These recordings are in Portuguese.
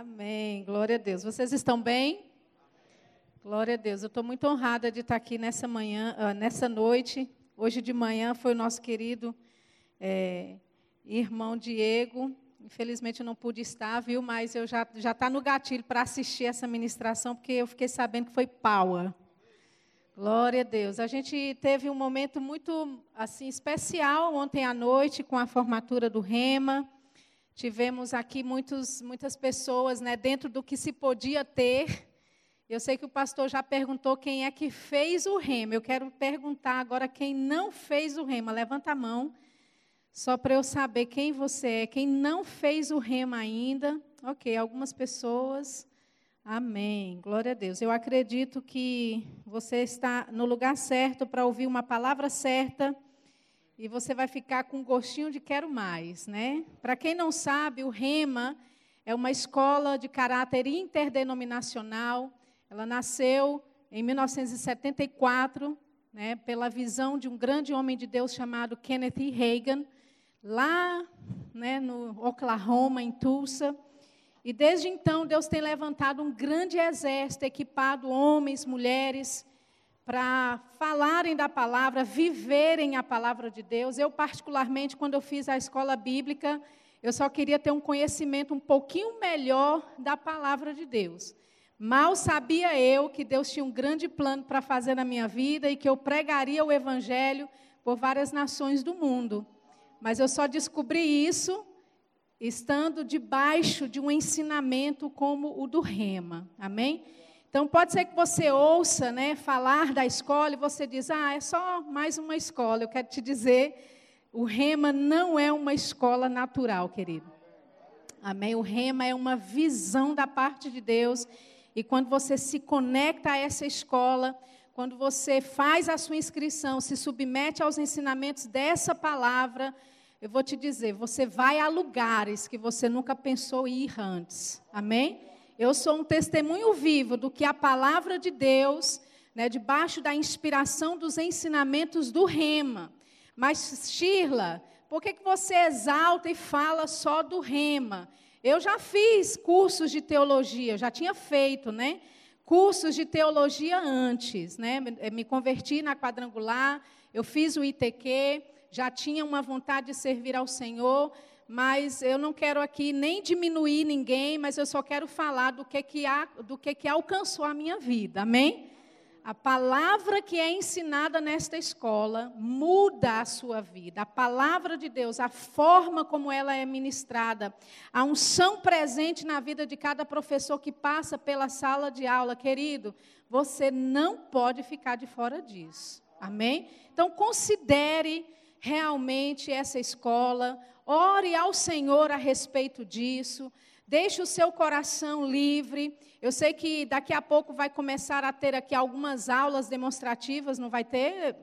Amém. Glória a Deus. Vocês estão bem? Glória a Deus. Eu estou muito honrada de estar aqui nessa manhã, uh, nessa noite. Hoje de manhã foi o nosso querido é, irmão Diego. Infelizmente eu não pude estar, viu? Mas eu já já está no gatilho para assistir essa ministração, porque eu fiquei sabendo que foi power. Glória a Deus. A gente teve um momento muito assim especial ontem à noite com a formatura do Rema. Tivemos aqui muitos, muitas pessoas, né, dentro do que se podia ter. Eu sei que o pastor já perguntou quem é que fez o Rema. Eu quero perguntar agora quem não fez o Rema. Levanta a mão, só para eu saber quem você é. Quem não fez o Rema ainda? Ok, algumas pessoas. Amém. Glória a Deus. Eu acredito que você está no lugar certo para ouvir uma palavra certa e você vai ficar com um gostinho de quero mais, né? Para quem não sabe, o Rema é uma escola de caráter interdenominacional. Ela nasceu em 1974, né, pela visão de um grande homem de Deus chamado Kenneth E. Reagan, lá né, no Oklahoma, em Tulsa. E desde então, Deus tem levantado um grande exército, equipado homens, mulheres, para falarem da palavra, viverem a palavra de Deus. Eu, particularmente, quando eu fiz a escola bíblica, eu só queria ter um conhecimento um pouquinho melhor da palavra de Deus. Mal sabia eu que Deus tinha um grande plano para fazer na minha vida e que eu pregaria o evangelho por várias nações do mundo. Mas eu só descobri isso estando debaixo de um ensinamento como o do Rema. Amém? Então pode ser que você ouça, né, falar da escola e você diz: "Ah, é só mais uma escola". Eu quero te dizer, o Rema não é uma escola natural, querido. Amém? O Rema é uma visão da parte de Deus e quando você se conecta a essa escola, quando você faz a sua inscrição, se submete aos ensinamentos dessa palavra, eu vou te dizer, você vai a lugares que você nunca pensou ir antes. Amém? Eu sou um testemunho vivo do que a palavra de Deus, né, debaixo da inspiração dos ensinamentos do Rema. Mas, Shirla, por que, que você exalta e fala só do Rema? Eu já fiz cursos de teologia, já tinha feito, né? Cursos de teologia antes, né? Me converti na quadrangular, eu fiz o ITQ, já tinha uma vontade de servir ao Senhor, mas eu não quero aqui nem diminuir ninguém, mas eu só quero falar do que que, do que, que alcançou a minha vida, amém? A palavra que é ensinada nesta escola muda a sua vida. A palavra de Deus, a forma como ela é ministrada, a unção presente na vida de cada professor que passa pela sala de aula, querido, você não pode ficar de fora disso. Amém? Então considere realmente essa escola, ore ao Senhor a respeito disso, deixe o seu coração livre. Eu sei que daqui a pouco vai começar a ter aqui algumas aulas demonstrativas, não vai ter,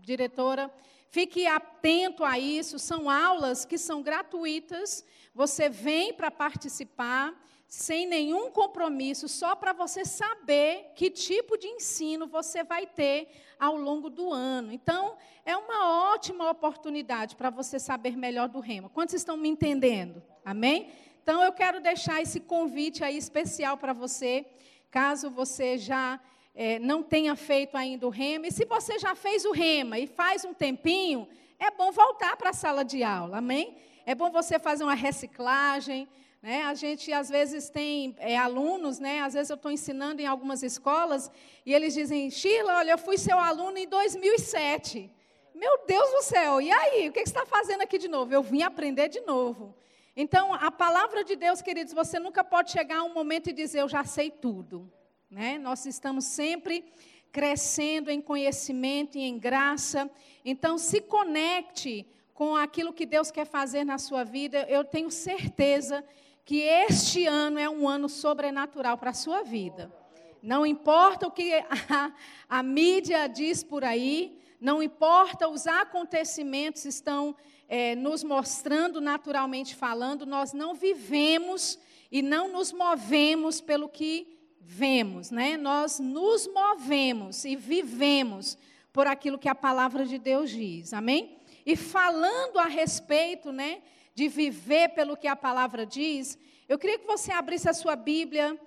diretora? Fique atento a isso, são aulas que são gratuitas, você vem para participar sem nenhum compromisso, só para você saber que tipo de ensino você vai ter ao longo do ano. Então, é uma ótima oportunidade para você saber melhor do rema. Quantos estão me entendendo? Amém? Então, eu quero deixar esse convite aí especial para você, caso você já é, não tenha feito ainda o rema. E se você já fez o rema e faz um tempinho, é bom voltar para a sala de aula. Amém? É bom você fazer uma reciclagem né? A gente, às vezes, tem é, alunos, né? às vezes eu estou ensinando em algumas escolas, e eles dizem, Sheila, olha, eu fui seu aluno em 2007. Meu Deus do céu, e aí? O que você está fazendo aqui de novo? Eu vim aprender de novo. Então, a palavra de Deus, queridos, você nunca pode chegar a um momento e dizer, eu já sei tudo. Né? Nós estamos sempre crescendo em conhecimento e em graça. Então, se conecte com aquilo que Deus quer fazer na sua vida. Eu tenho certeza que este ano é um ano sobrenatural para a sua vida. Não importa o que a, a, mídia diz por aí, não importa os acontecimentos estão é, nos mostrando naturalmente falando, nós não vivemos e não nos movemos pelo que vemos, né? Nós nos movemos e vivemos por aquilo que a palavra de Deus diz. Amém? E falando a respeito, né, de viver pelo que a palavra diz, Eu queria que você abrisse a sua Bíblia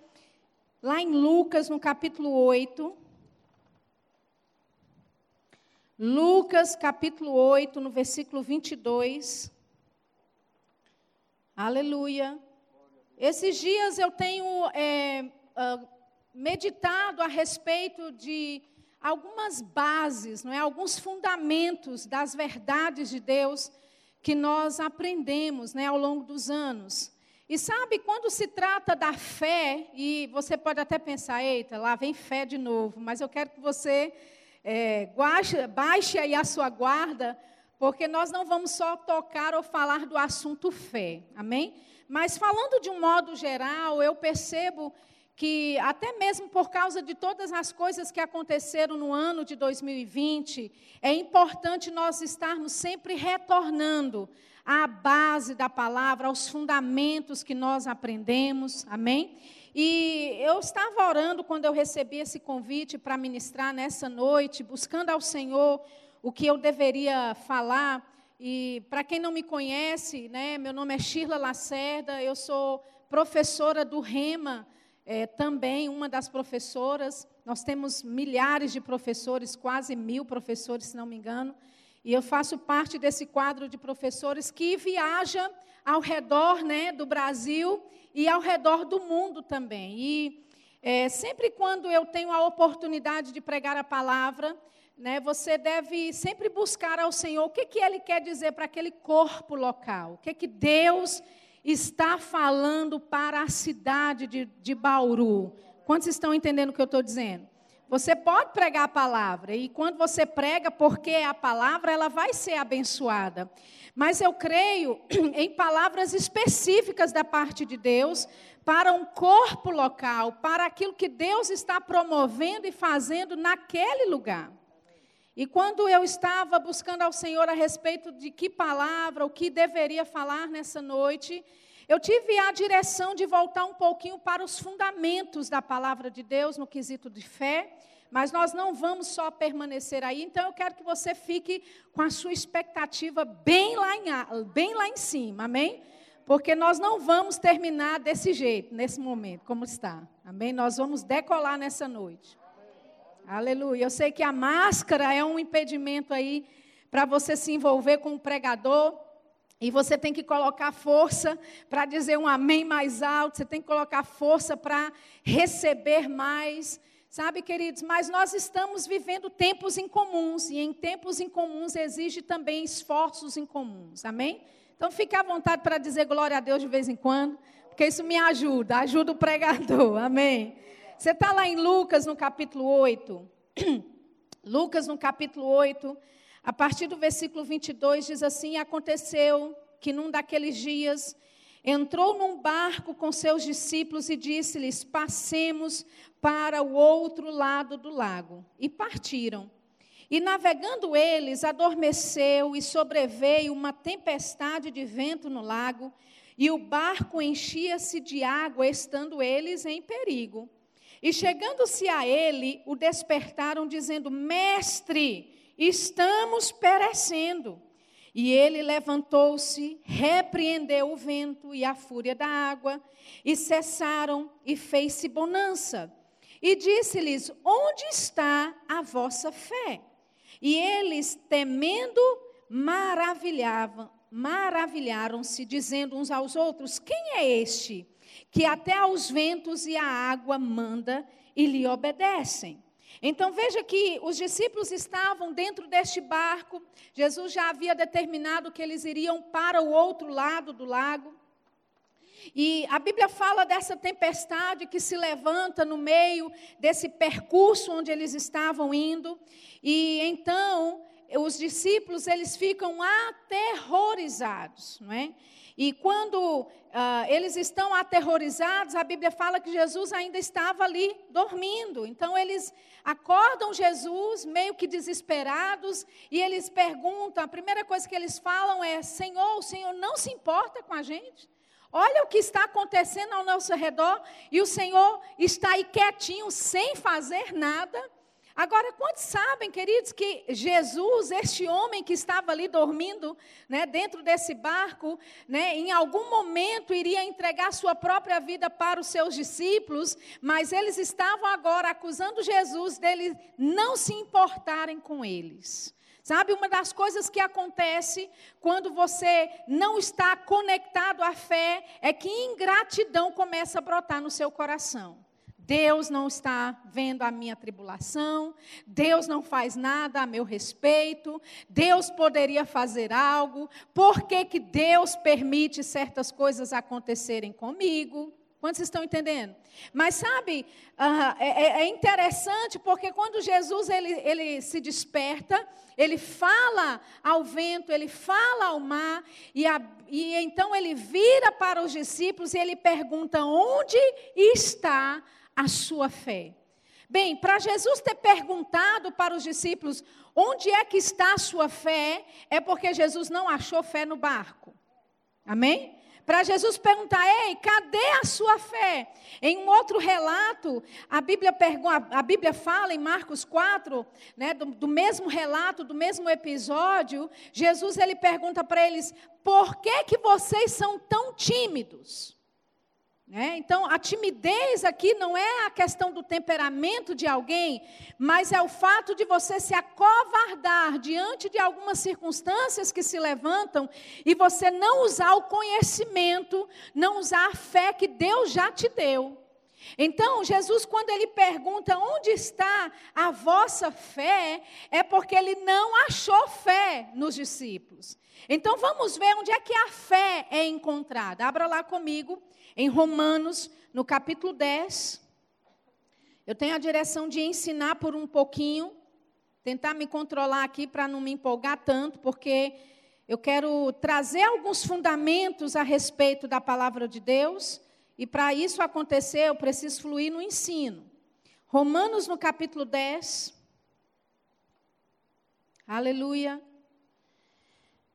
lá em Lucas, no capítulo 8. Lucas, capítulo 8, no versículo 22. Aleluia. Esses dias eu tenho é, uh, meditado a respeito de algumas bases, não é? alguns fundamentos das verdades de Deus que nós aprendemos né, ao longo dos anos. E sabe, quando se trata da fé, e você pode até pensar, eita, lá vem fé de novo, mas eu quero que você é, baixe, baixe aí a sua guarda, porque nós não vamos só tocar ou falar do assunto fé, amém? Mas falando de um modo geral, eu percebo que até mesmo por causa de todas as coisas que aconteceram no ano de 2020, é importante nós estarmos sempre retornando à base da palavra, aos fundamentos que nós aprendemos, amém? E eu estava orando quando eu recebi esse convite para ministrar nessa noite, buscando ao Senhor o que eu deveria falar. E para quem não me conhece, né, meu nome é Shirla Lacerda, eu sou professora do REMA, é, também uma das professoras. Nós temos milhares de professores, quase mil professores, se não me engano. E eu faço parte desse quadro de professores que viaja ao redor né, do Brasil e ao redor do mundo também. E é, sempre quando eu tenho a oportunidade de pregar a palavra, né, você deve sempre buscar ao Senhor o que, que Ele quer dizer para aquele corpo local, o que, que Deus está falando para a cidade de, de Bauru. Quantos estão entendendo o que eu estou dizendo? Você pode pregar a palavra, e quando você prega, porque é a palavra, ela vai ser abençoada. Mas eu creio em palavras específicas da parte de Deus para um corpo local, para aquilo que Deus está promovendo e fazendo naquele lugar. E quando eu estava buscando ao Senhor a respeito de que palavra, o que deveria falar nessa noite, eu tive a direção de voltar um pouquinho para os fundamentos da palavra de Deus no quesito de fé, mas nós não vamos só permanecer aí, então eu quero que você fique com a sua expectativa bem lá em, bem lá em cima, amém? Porque nós não vamos terminar desse jeito, nesse momento, como está, amém? Nós vamos decolar nessa noite. Aleluia. Eu sei que a máscara é um impedimento aí para você se envolver com o pregador, e você tem que colocar força para dizer um amém mais alto, você tem que colocar força para receber mais. Sabe, queridos, mas nós estamos vivendo tempos incomuns, e em tempos incomuns exige também esforços incomuns, amém? Então fique à vontade para dizer glória a Deus de vez em quando, porque isso me ajuda, ajuda o pregador, amém? Você está lá em Lucas no capítulo 8, Lucas no capítulo 8, a partir do versículo 22 diz assim: Aconteceu que num daqueles dias entrou num barco com seus discípulos e disse-lhes: Passemos para o outro lado do lago. E partiram. E navegando eles, adormeceu e sobreveio uma tempestade de vento no lago, e o barco enchia-se de água, estando eles em perigo. E chegando-se a ele, o despertaram, dizendo: Mestre, estamos perecendo. E ele levantou-se, repreendeu o vento e a fúria da água, e cessaram, e fez-se bonança. E disse-lhes: Onde está a vossa fé? E eles, temendo, maravilhavam, maravilharam-se, dizendo uns aos outros: Quem é este que até aos ventos e à água manda e lhe obedecem? Então veja que os discípulos estavam dentro deste barco, Jesus já havia determinado que eles iriam para o outro lado do lago. E a Bíblia fala dessa tempestade que se levanta no meio desse percurso onde eles estavam indo. E então os discípulos eles ficam aterrorizados, não é? E quando uh, eles estão aterrorizados, a Bíblia fala que Jesus ainda estava ali dormindo. Então eles acordam Jesus, meio que desesperados, e eles perguntam: a primeira coisa que eles falam é: Senhor, o Senhor não se importa com a gente? Olha o que está acontecendo ao nosso redor, e o Senhor está aí quietinho, sem fazer nada. Agora, quantos sabem, queridos, que Jesus, este homem que estava ali dormindo, né, dentro desse barco, né, em algum momento iria entregar sua própria vida para os seus discípulos, mas eles estavam agora acusando Jesus deles não se importarem com eles. Sabe, uma das coisas que acontece quando você não está conectado à fé é que ingratidão começa a brotar no seu coração. Deus não está vendo a minha tribulação, Deus não faz nada a meu respeito, Deus poderia fazer algo, por que, que Deus permite certas coisas acontecerem comigo? Quantos estão entendendo? Mas sabe, uh, é, é, interessante porque quando Jesus ele, ele se desperta, ele fala ao vento, ele fala ao mar, e, a, e então ele vira para os discípulos e ele pergunta: onde está a sua fé. Bem, para Jesus ter perguntado para os discípulos onde é que está a sua fé, é porque Jesus não achou fé no barco. Amém? Para Jesus perguntar, ei, cadê a sua fé? Em um outro relato, a Bíblia, a Bíblia fala em Marcos 4, né, do, do mesmo relato, do mesmo episódio, Jesus ele pergunta para eles, por que, que vocês são tão tímidos? É, então, a timidez aqui não é a questão do temperamento de alguém, mas é o fato de você se acovardar diante de algumas circunstâncias que se levantam e você não usar o conhecimento, não usar a fé que Deus já te deu. Então, Jesus, quando ele pergunta onde está a vossa fé, é porque ele não achou fé nos discípulos. Então, vamos ver onde é que a fé é encontrada. Abra lá comigo em Romanos, no capítulo 10. Eu tenho a direção de ensinar por um pouquinho, tentar me controlar aqui para não me empolgar tanto, porque eu quero trazer alguns fundamentos a respeito da palavra de Deus, e para isso acontecer, eu preciso fluir no ensino. Romanos, no capítulo 10. Aleluia.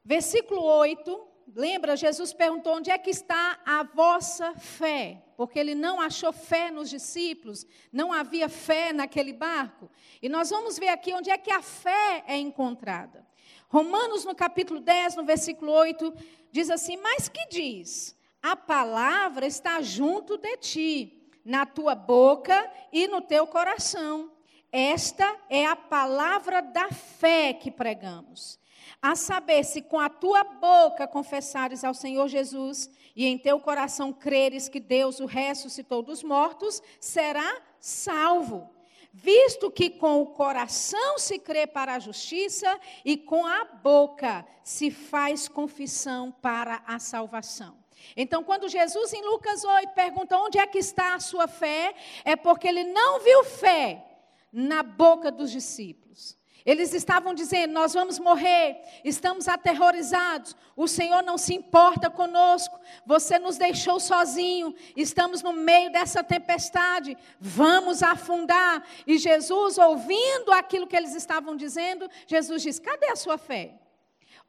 Versículo 8 Lembra, Jesus perguntou: onde é que está a vossa fé? Porque ele não achou fé nos discípulos, não havia fé naquele barco. E nós vamos ver aqui onde é que a fé é encontrada. Romanos, no capítulo 10, no versículo 8, diz assim: Mas que diz? A palavra está junto de ti, na tua boca e no teu coração. Esta é a palavra da fé que pregamos a saber, se com a tua boca confessares ao Senhor Jesus e em teu coração creres que Deus o ressuscitou dos mortos, será salvo. Visto que com o coração se crê para a justiça e com a boca se faz confissão para a salvação. Então, quando Jesus em Lucas 8 pergunta onde é que está a sua fé, é porque ele não viu fé na boca dos discípulos. Eles estavam dizendo: Nós vamos morrer, estamos aterrorizados, o Senhor não se importa conosco, você nos deixou sozinho, estamos no meio dessa tempestade, vamos afundar. E Jesus, ouvindo aquilo que eles estavam dizendo, Jesus diz: Cadê a sua fé?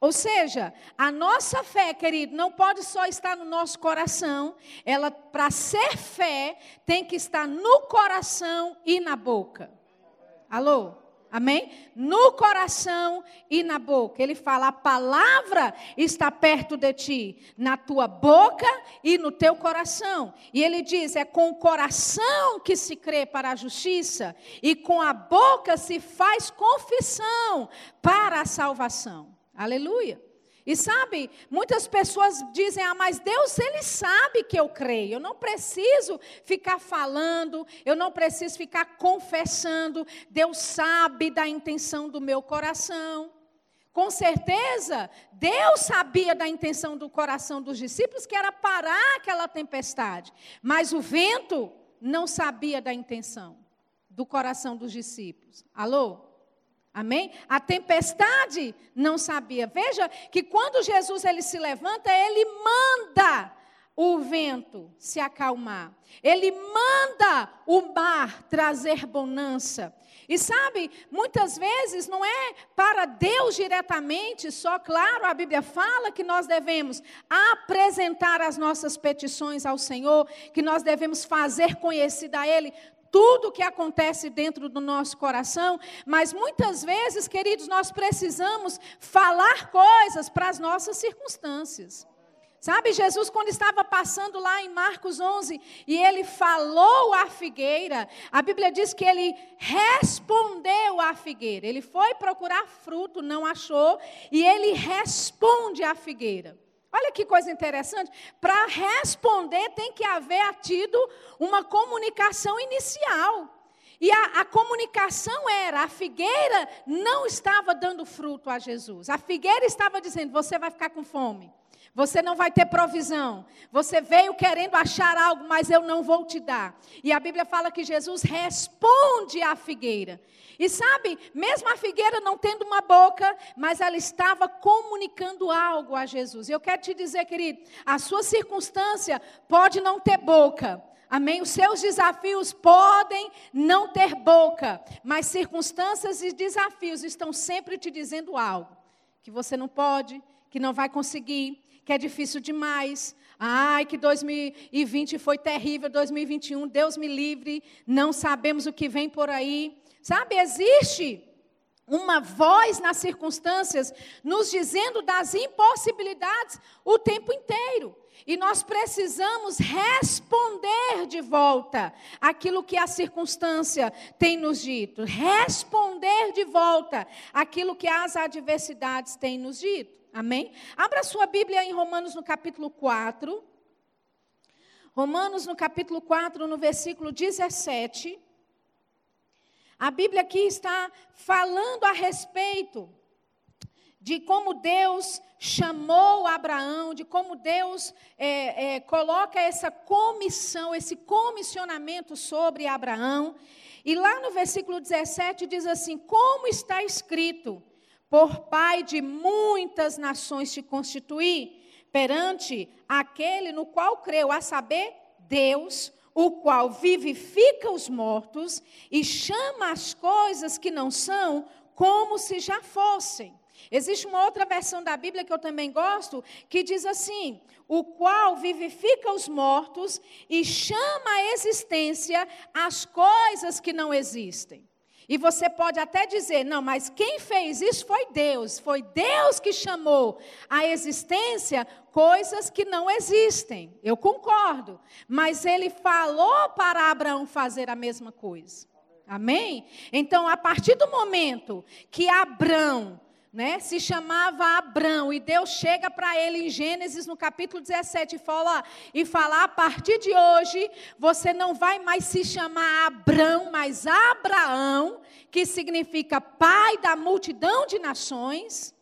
Ou seja, a nossa fé, querido, não pode só estar no nosso coração, ela, para ser fé, tem que estar no coração e na boca. Alô? Amém? No coração e na boca. Ele fala: a palavra está perto de ti, na tua boca e no teu coração. E ele diz: é com o coração que se crê para a justiça, e com a boca se faz confissão para a salvação. Aleluia. E sabe, muitas pessoas dizem: "Ah, mas Deus ele sabe que eu creio. Eu não preciso ficar falando, eu não preciso ficar confessando. Deus sabe da intenção do meu coração." Com certeza, Deus sabia da intenção do coração dos discípulos, que era parar aquela tempestade. Mas o vento não sabia da intenção do coração dos discípulos. Alô? Amém? A tempestade não sabia. Veja que quando Jesus ele se levanta, ele manda o vento se acalmar. Ele manda o mar trazer bonança. E sabe, muitas vezes não é para Deus diretamente, só claro, a Bíblia fala que nós devemos apresentar as nossas petições ao Senhor, que nós devemos fazer conhecida a Ele tudo o que acontece dentro do nosso coração, mas muitas vezes, queridos, nós precisamos falar coisas para as nossas circunstâncias. Sabe, Jesus, quando estava passando lá em Marcos 11, e ele falou à figueira, a Bíblia diz que ele respondeu à figueira. Ele foi procurar fruto, não achou, e ele responde à figueira. Olha que coisa interessante. Para responder, tem que haver tido uma comunicação inicial. E a, a, comunicação era: a figueira não estava dando fruto a Jesus. A figueira estava dizendo: você vai ficar com fome. Você não vai ter provisão. Você veio querendo achar algo, mas eu não vou te dar. E a Bíblia fala que Jesus responde à figueira. E sabe, mesmo a figueira não tendo uma boca, mas ela estava comunicando algo a Jesus. Eu quero te dizer, querido, a sua circunstância pode não ter boca. Amém? Os seus desafios podem não ter boca, mas circunstâncias e desafios estão sempre te dizendo algo que você não pode, que não vai conseguir, que é difícil demais. Ai, que 2020 foi terrível, 2021, Deus me livre, não sabemos o que vem por aí. Sabe, existe uma voz nas circunstâncias nos dizendo das impossibilidades o tempo inteiro. E nós precisamos responder de volta aquilo que a circunstância tem nos dito, responder de volta aquilo que as adversidades têm nos dito. Amém? Abra sua Bíblia em Romanos no capítulo 4. Romanos no capítulo 4, no versículo 17. A Bíblia aqui está falando a respeito de como Deus chamou Abraão, de como Deus é, é, coloca essa comissão, esse comissionamento sobre Abraão. E lá no versículo 17 diz assim: Como está escrito, por pai de muitas nações te constituí, perante aquele no qual creu, a saber, Deus, o qual vivifica os mortos e chama as coisas que não são como se já fossem. Existe uma outra versão da Bíblia que eu também gosto, que diz assim: o qual vivifica os mortos e chama à existência as coisas que não existem. E você pode até dizer, não, mas quem fez isso foi Deus. Foi Deus que chamou à existência coisas que não existem. Eu concordo. Mas ele falou para Abraão fazer a mesma coisa. Amém? Então, a partir do momento que Abraão né, se chamava Abrão, e Deus chega para ele em Gênesis, no capítulo 17, e fala, e fala: a partir de hoje, você não vai mais se chamar Abrão, mas Abraão, que significa pai da multidão de nações.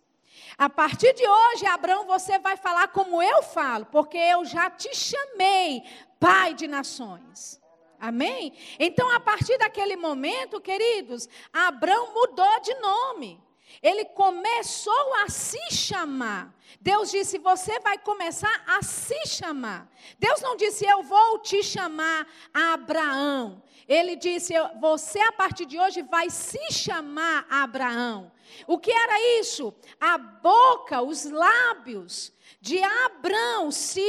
A partir de hoje, Abraão, você vai falar como eu falo, porque eu já te chamei pai de nações. Amém? Então, a partir daquele momento, queridos, Abraão mudou de nome. Ele começou a se chamar. Deus disse: Você vai começar a se chamar. Deus não disse: Eu vou te chamar Abraão. Ele disse: Você a partir de hoje vai se chamar Abraão. O que era isso? A boca, os lábios de Abraão se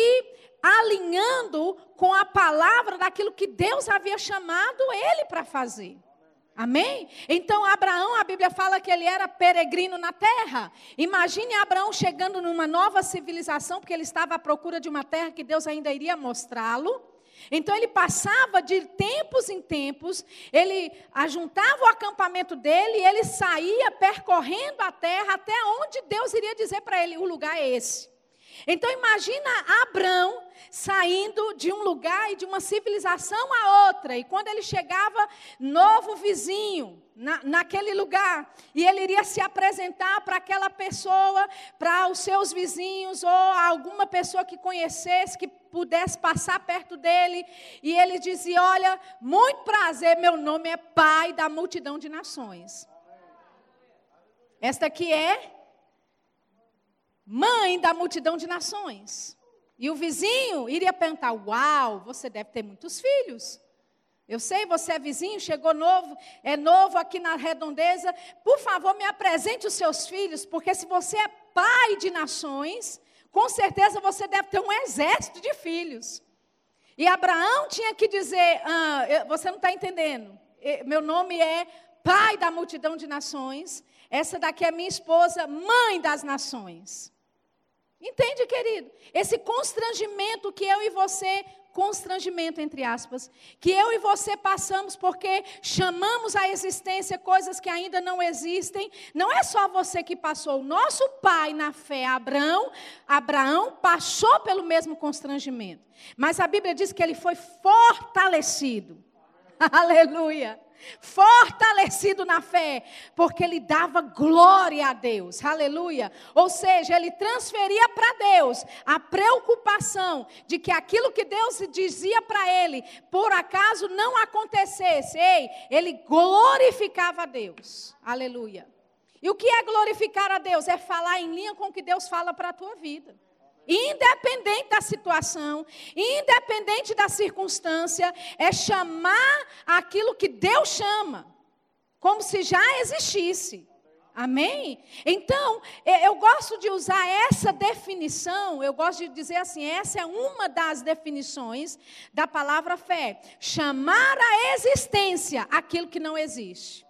alinhando com a palavra daquilo que Deus havia chamado ele para fazer. Amém? Então, Abraão, a Bíblia fala que ele era peregrino na terra. Imagine Abraão chegando numa nova civilização, porque ele estava à procura de uma terra que Deus ainda iria mostrá-lo. Então, ele passava de tempos em tempos, ele ajuntava o acampamento dele e ele saía percorrendo a terra até onde Deus iria dizer para ele: o lugar é esse. Então imagina Abraão saindo de um lugar e de uma civilização a outra. E quando ele chegava, novo vizinho na, naquele lugar. E ele iria se apresentar para aquela pessoa, para os seus vizinhos, ou alguma pessoa que conhecesse, que pudesse passar perto dele. E ele dizia: Olha, muito prazer, meu nome é Pai da multidão de nações. Esta aqui é mãe da multidão de nações. E o vizinho iria perguntar: Uau, você deve ter muitos filhos. Eu sei, você é vizinho, chegou novo, é novo aqui na redondeza. Por favor, me apresente os seus filhos, porque se você é pai de nações, com certeza você deve ter um exército de filhos. E Abraão tinha que dizer: ah, você não está entendendo. Meu nome é pai da multidão de nações. Essa daqui é minha esposa, mãe das nações. Entende, querido? Esse constrangimento que eu e você, constrangimento entre aspas, que eu e você passamos porque chamamos à existência coisas que ainda não existem, não é só você que passou. Nosso pai na fé, Abraão, Abraão passou pelo mesmo constrangimento. Mas a Bíblia diz que ele foi fortalecido. Aleluia fortalecido na fé, porque ele dava glória a Deus, aleluia. Ou seja, ele transferia para Deus a preocupação de que aquilo que Deus dizia para ele, por acaso não acontecesse, ei, ele glorificava a Deus, aleluia. E o que é glorificar a Deus? É falar em linha com o que Deus fala para a tua vida. Independente da situação, independente da circunstância, é chamar aquilo que Deus chama, como se já existisse. Amém? Então, eu gosto de usar essa definição, eu gosto de dizer assim: essa é uma das definições da palavra fé. Chamar à existência aquilo que não existe.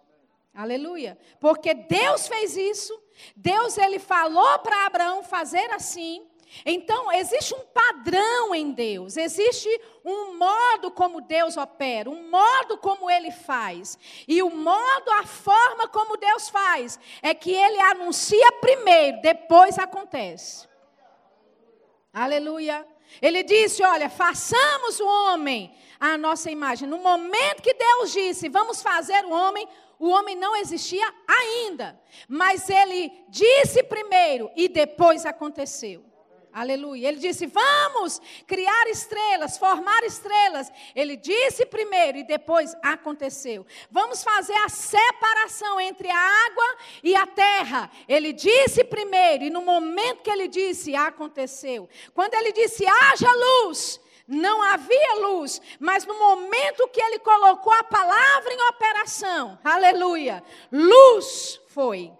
Aleluia. Porque Deus fez isso, Deus ele falou para Abraão fazer assim, então, existe um padrão em Deus, existe um modo como Deus opera, um modo como ele faz. E o modo, a forma como Deus faz, é que ele anuncia primeiro, depois acontece. Aleluia. Ele disse: Olha, façamos o homem à nossa imagem. No momento que Deus disse, vamos fazer o homem, o homem não existia ainda. Mas ele disse primeiro e depois aconteceu. Aleluia. Ele disse: Vamos criar estrelas, formar estrelas. Ele disse primeiro e depois aconteceu. Vamos fazer a separação entre a água e a terra. Ele disse primeiro e no momento que ele disse, aconteceu. Quando ele disse: haja luz. Não havia luz, mas no momento que ele colocou a palavra em operação, aleluia, luz foi.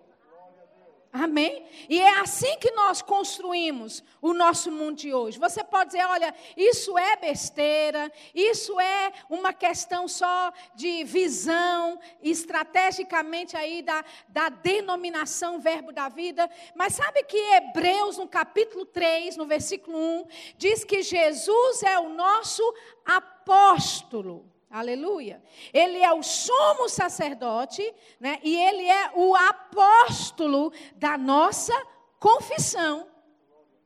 Amém? E é assim que nós construímos o nosso mundo de hoje. Você pode dizer, olha, isso é besteira, isso é uma questão só de visão, estrategicamente aí da, da denominação verbo da vida. Mas sabe que Hebreus, no capítulo 3, no versículo 1, diz que Jesus é o nosso apóstolo. Aleluia. Ele é o sumo sacerdote, né? E ele é o apóstolo da nossa confissão.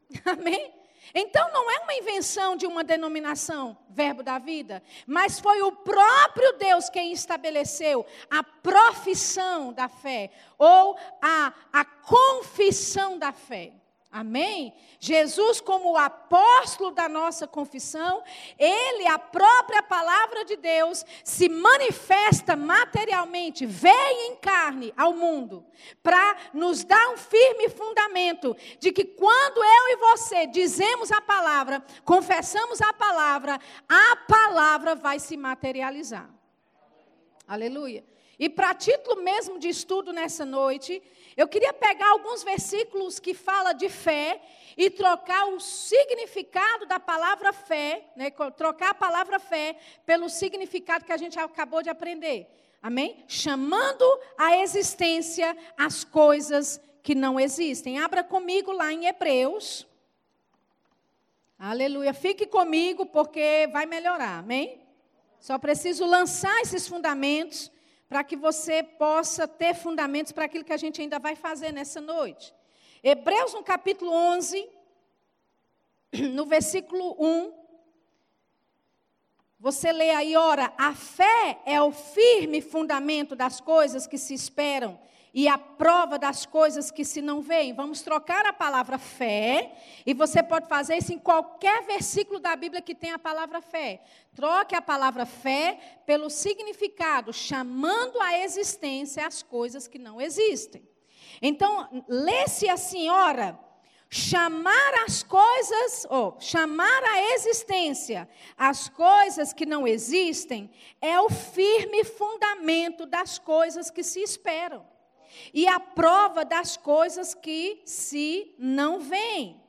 Amém? Então não é uma invenção de uma denominação, verbo da vida, mas foi o próprio Deus quem estabeleceu a profissão da fé, ou a, a confissão da fé. Amém? Jesus, como o apóstolo da nossa confissão, ele, a própria palavra de Deus, se manifesta materialmente, vem em carne ao mundo, para nos dar um firme fundamento de que quando eu e você dizemos a palavra, confessamos a palavra, a palavra vai se materializar. Aleluia. E para título mesmo de estudo nessa noite, eu queria pegar alguns versículos que fala de fé e trocar o significado da palavra fé, né, trocar a palavra fé pelo significado que a gente acabou de aprender. Amém? Chamando a existência as coisas que não existem. Abra comigo lá em Hebreus. Aleluia. Fique comigo porque vai melhorar. Amém? Só preciso lançar esses fundamentos para que você possa ter fundamentos para aquilo que a gente ainda vai fazer nessa noite. Hebreus, no capítulo 11, no versículo 1, você lê aí, ora, a fé é o firme fundamento das coisas que se esperam e a prova das coisas que se não veem. Vamos trocar a palavra fé, e você pode fazer isso em qualquer versículo da Bíblia que tem a palavra fé. Troque a palavra fé pelo significado, chamando à existência as coisas que não existem. Então, lê-se assim, ora, chamar as coisas, ou chamar a existência as coisas que não existem, é o firme fundamento das coisas que se esperam. E a prova das coisas que se não veem.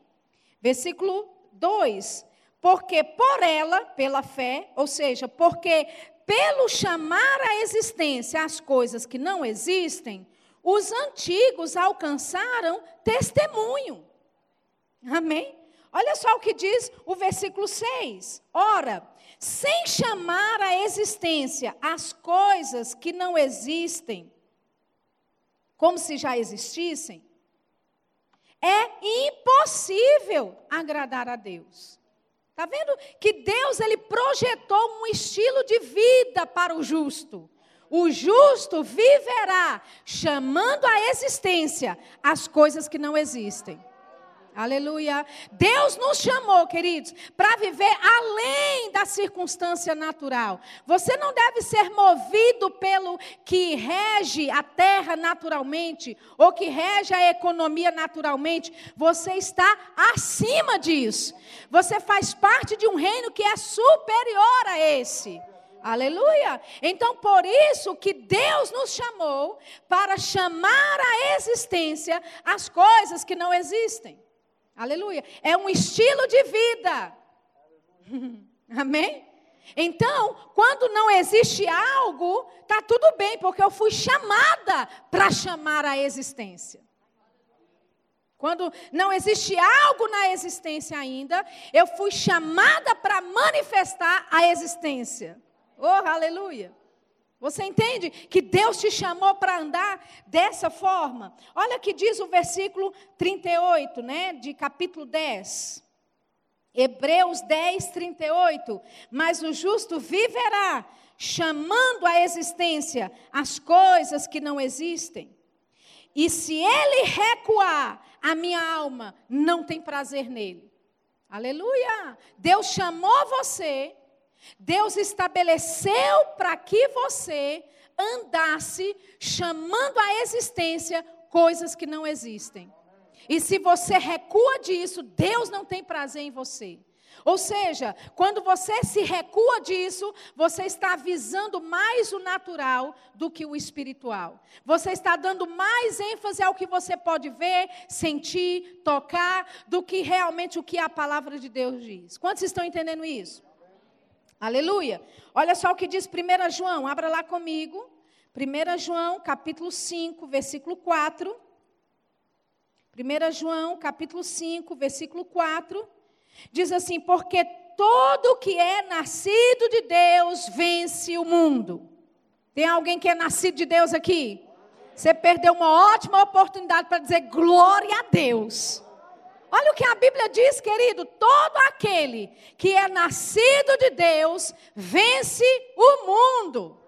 Versículo 2: Porque por ela, pela fé, ou seja, porque pelo chamar à existência as coisas que não existem, os antigos alcançaram testemunho. Amém? Olha só o que diz o versículo 6. Ora, sem chamar à existência as coisas que não existem, como se já existissem, é impossível agradar a Deus. Está vendo que Deus ele projetou um estilo de vida para o justo. O justo viverá chamando à existência as coisas que não existem. Aleluia. Deus nos chamou, queridos, para viver além da circunstância natural. Você não deve ser movido pelo que rege a terra naturalmente, ou que rege a economia naturalmente. Você está acima disso. Você faz parte de um reino que é superior a esse. Aleluia! Então, por isso que Deus nos chamou para chamar à existência as coisas que não existem. Aleluia. É um estilo de vida. Amém? Então, quando não existe algo, tá tudo bem, porque eu fui chamada para chamar a existência. Quando não existe algo na existência ainda, eu fui chamada para manifestar a existência. Oh, aleluia. Você entende que Deus te chamou para andar dessa forma? Olha que diz o versículo 38, né, de capítulo 10. Hebreus 10, 38. Mas o justo viverá, chamando à existência as coisas que não existem. E se ele recuar, a minha alma não tem prazer nele. Aleluia! Deus chamou você Deus estabeleceu para que você andasse chamando à existência coisas que não existem. E se você recua disso, Deus não tem prazer em você. Ou seja, quando você se recua disso, você está visando mais o natural do que o espiritual. Você está dando mais ênfase ao que você pode ver, sentir, tocar, do que realmente o que a palavra de Deus diz. Quantos estão entendendo isso? Aleluia. Olha só o que diz 1 João, abra lá comigo. 1 João, capítulo 5, versículo 4. 1 João, capítulo 5, versículo 4. Diz assim: Porque todo que é nascido de Deus vence o mundo. Tem alguém que é nascido de Deus aqui? Você perdeu uma ótima oportunidade para dizer glória a Deus. Olha o que a Bíblia diz, querido: todo aquele que é nascido de Deus vence o mundo.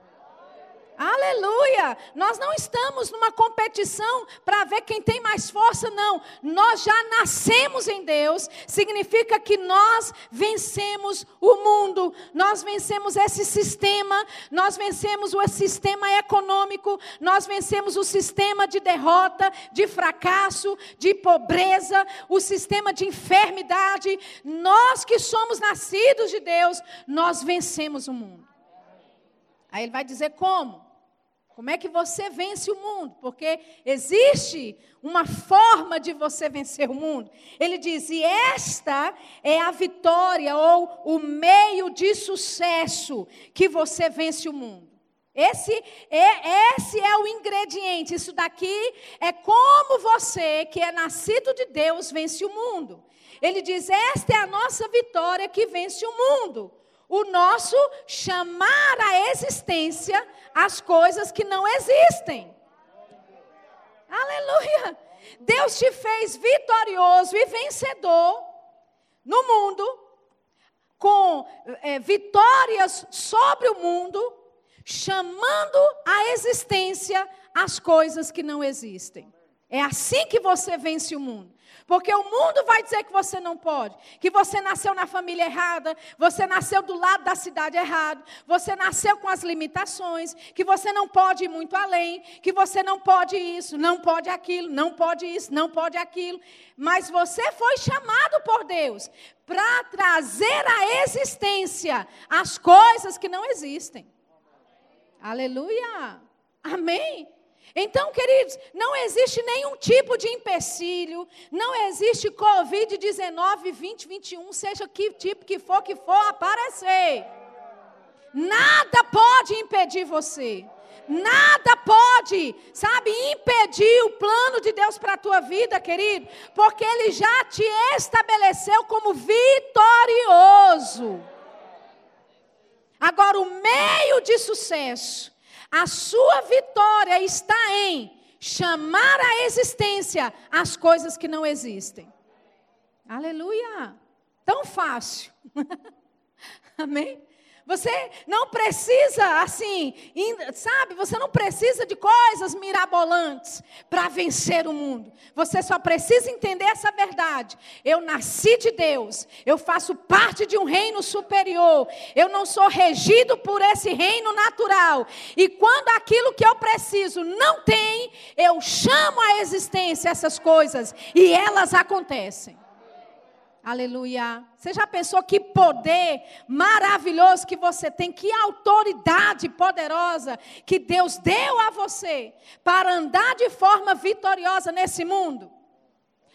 Aleluia! Nós não estamos numa competição para ver quem tem mais força, não. Nós já nascemos em Deus, significa que nós vencemos o mundo, nós vencemos esse sistema, nós vencemos o sistema econômico, nós vencemos o sistema de derrota, de fracasso, de pobreza, o sistema de enfermidade. Nós que somos nascidos de Deus, nós vencemos o mundo. Aí ele vai dizer como? Como é que você vence o mundo? Porque existe uma forma de você vencer o mundo. Ele diz: e esta é a vitória ou o meio de sucesso que você vence o mundo. Esse é, esse é o ingrediente. Isso daqui é como você, que é nascido de Deus, vence o mundo. Ele diz: esta é a nossa vitória que vence o mundo o nosso chamar à existência as coisas que não existem. Aleluia! Deus te fez vitorioso e vencedor no mundo, com é, vitórias sobre o mundo, chamando à existência as coisas que não existem. É assim que você vence o mundo. Porque o mundo vai dizer que você não pode, que você nasceu na família errada, você nasceu do lado da cidade errado, você nasceu com as limitações, que você não pode ir muito além, que você não pode isso, não pode aquilo, não pode isso, não pode aquilo. Mas você foi chamado por Deus para trazer à existência as coisas que não existem. Aleluia. Amém. Então, queridos, não existe nenhum tipo de empecilho, não existe Covid-19, 20, 21, seja que tipo que for que for aparecer. Nada pode impedir você. Nada pode, sabe, impedir o plano de Deus para a tua vida, querido, porque Ele já te estabeleceu como vitorioso. Agora, o meio de sucesso a sua vitória está em chamar à existência as coisas que não existem. Aleluia! Tão fácil. Amém? Você não precisa, assim, sabe, você não precisa de coisas mirabolantes para vencer o mundo. Você só precisa entender essa verdade. Eu nasci de Deus, eu faço parte de um reino superior, eu não sou regido por esse reino natural. E quando aquilo que eu preciso não tem, eu chamo à existência essas coisas e elas acontecem. Aleluia. Você já pensou que poder maravilhoso que você tem, que autoridade poderosa que Deus deu a você para andar de forma vitoriosa nesse mundo?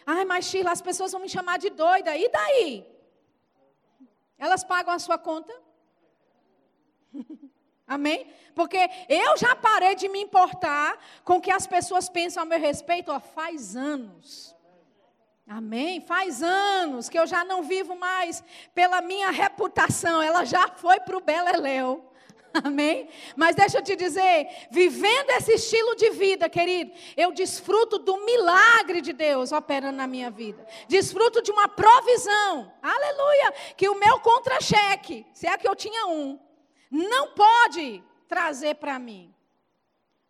Ai, mas Sheila, as pessoas vão me chamar de doida. E daí? Elas pagam a sua conta? Amém? Porque eu já parei de me importar com o que as pessoas pensam a meu respeito, ó, faz anos. Amém? Faz anos que eu já não vivo mais pela minha reputação, ela já foi para o Beleléu. Amém? Mas deixa eu te dizer, vivendo esse estilo de vida, querido, eu desfruto do milagre de Deus operando na minha vida. Desfruto de uma provisão. Aleluia! Que o meu contra-cheque, se é que eu tinha um, não pode trazer para mim.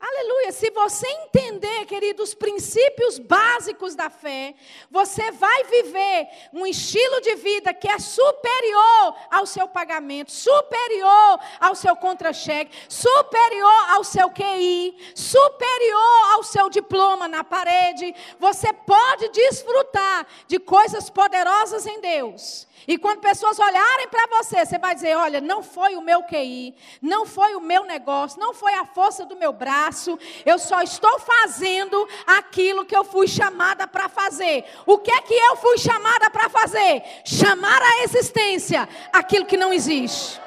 Aleluia. Se você entender, querido, os princípios básicos da fé, você vai viver um estilo de vida que é superior ao seu pagamento, superior ao seu contra-cheque, superior ao seu QI, superior ao seu diploma na parede. Você pode desfrutar de coisas poderosas em Deus. E quando pessoas olharem para você, você vai dizer: olha, não foi o meu QI, não foi o meu negócio, não foi a força do meu braço, eu só estou fazendo aquilo que eu fui chamada para fazer. O que é que eu fui chamada para fazer? Chamar à existência aquilo que não existe.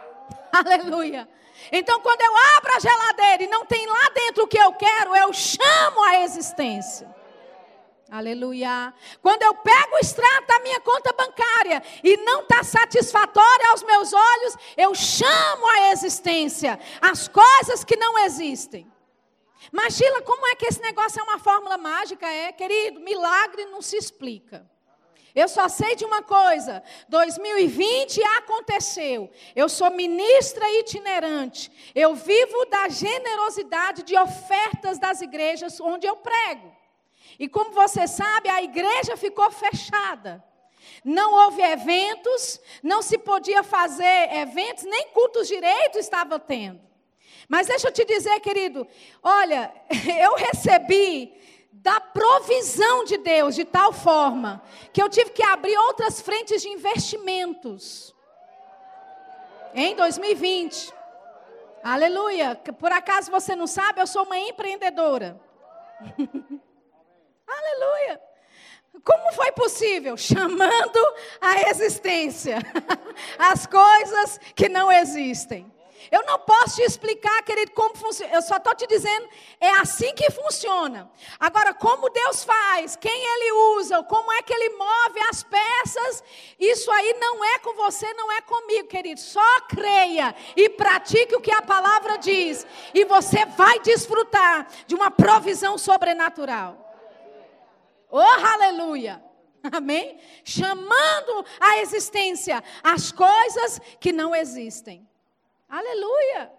Aleluia. Então, quando eu abro a geladeira e não tem lá dentro o que eu quero, eu chamo a existência. Aleluia. Quando eu pego o extrato da minha conta bancária e não está satisfatório aos meus olhos, eu chamo a existência as coisas que não existem. Mas, como é que esse negócio é uma fórmula mágica? É, querido, milagre não se explica. Eu só sei de uma coisa: 2020 aconteceu. Eu sou ministra itinerante. Eu vivo da generosidade de ofertas das igrejas onde eu prego. E como você sabe, a igreja ficou fechada. Não houve eventos, não se podia fazer eventos, nem cultos direitos estava tendo. Mas deixa eu te dizer, querido, olha, eu recebi da provisão de Deus de tal forma que eu tive que abrir outras frentes de investimentos. Em 2020. Aleluia. Por acaso você não sabe, eu sou uma empreendedora. Aleluia! Como foi possível? Chamando a existência as coisas que não existem. Eu não posso te explicar, querido, como funciona. Eu só estou te dizendo, é assim que funciona. Agora, como Deus faz, quem Ele usa, como é que Ele move as peças, isso aí não é com você, não é comigo, querido. Só creia e pratique o que a palavra diz, e você vai desfrutar de uma provisão sobrenatural. Oh, aleluia! Amém? Chamando à existência as coisas que não existem. Aleluia!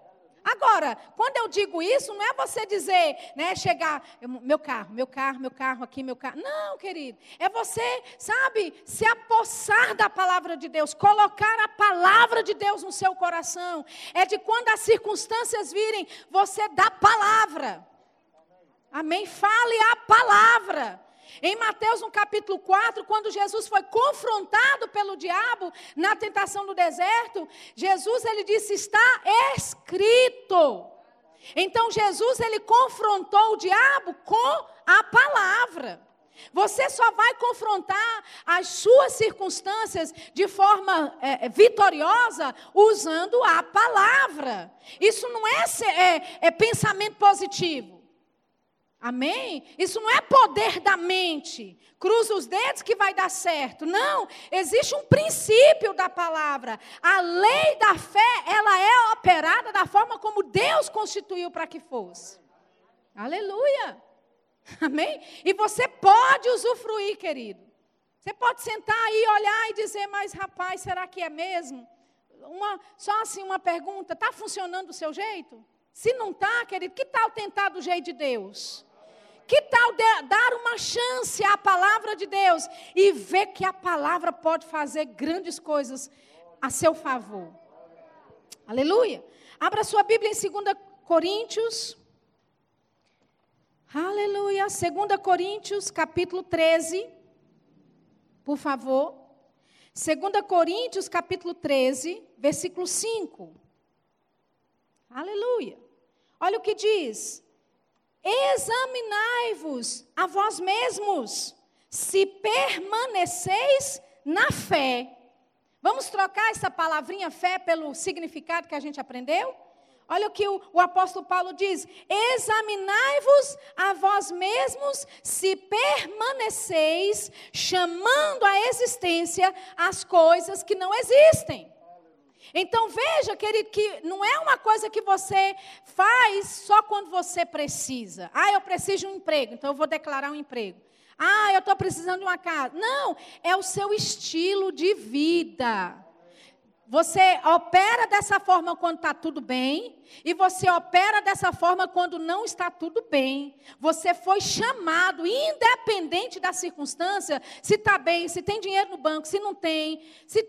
Agora, quando eu digo isso, não é você dizer, né, chegar, meu carro, meu carro, meu carro aqui, meu carro. Não, querido. É você, sabe, se apossar da palavra de Deus, colocar a palavra de Deus no seu coração. É de quando as circunstâncias virem, você dá palavra. Amém? Fale a palavra. Em Mateus, no capítulo 4, quando Jesus foi confrontado pelo diabo na tentação do deserto, Jesus ele disse: "Está escrito". Então Jesus ele confrontou o diabo com a palavra. Você só vai confrontar as suas circunstâncias de forma é, é vitoriosa usando a palavra. Isso não é, é, é pensamento positivo. Amém? Isso não é poder da mente. Cruza os dedos que vai dar certo. Não, existe um princípio da palavra. A lei da fé, ela é operada da forma como Deus constituiu para que fosse. Aleluia. Amém? E você pode usufruir, querido. Você pode sentar aí, olhar e dizer, mas rapaz, será que é mesmo? Uma, só assim uma pergunta, está funcionando do seu jeito? Se não está, querido, que tal tentar do jeito de Deus? Que tal dar uma chance à palavra de Deus e ver que a palavra pode fazer grandes coisas a seu favor? Aleluia. Abra sua Bíblia em 2 Coríntios. Aleluia. 2 Coríntios, capítulo 13. Por favor. 2 Coríntios, capítulo 13, versículo 5. Aleluia. Olha o que diz. Examinai-vos a vós mesmos, se permaneceis na fé. Vamos trocar essa palavrinha fé pelo significado que a gente aprendeu? Olha o que o, o apóstolo Paulo diz: examinai-vos a vós mesmos se permaneceis chamando à existência as coisas que não existem. Então veja, querido, que não é uma coisa que você faz só quando você precisa. Ah, eu preciso de um emprego, então eu vou declarar um emprego. Ah, eu estou precisando de uma casa. Não, é o seu estilo de vida. Você opera dessa forma quando está tudo bem, e você opera dessa forma quando não está tudo bem. Você foi chamado, independente da circunstância, se está bem, se tem dinheiro no banco, se não tem, se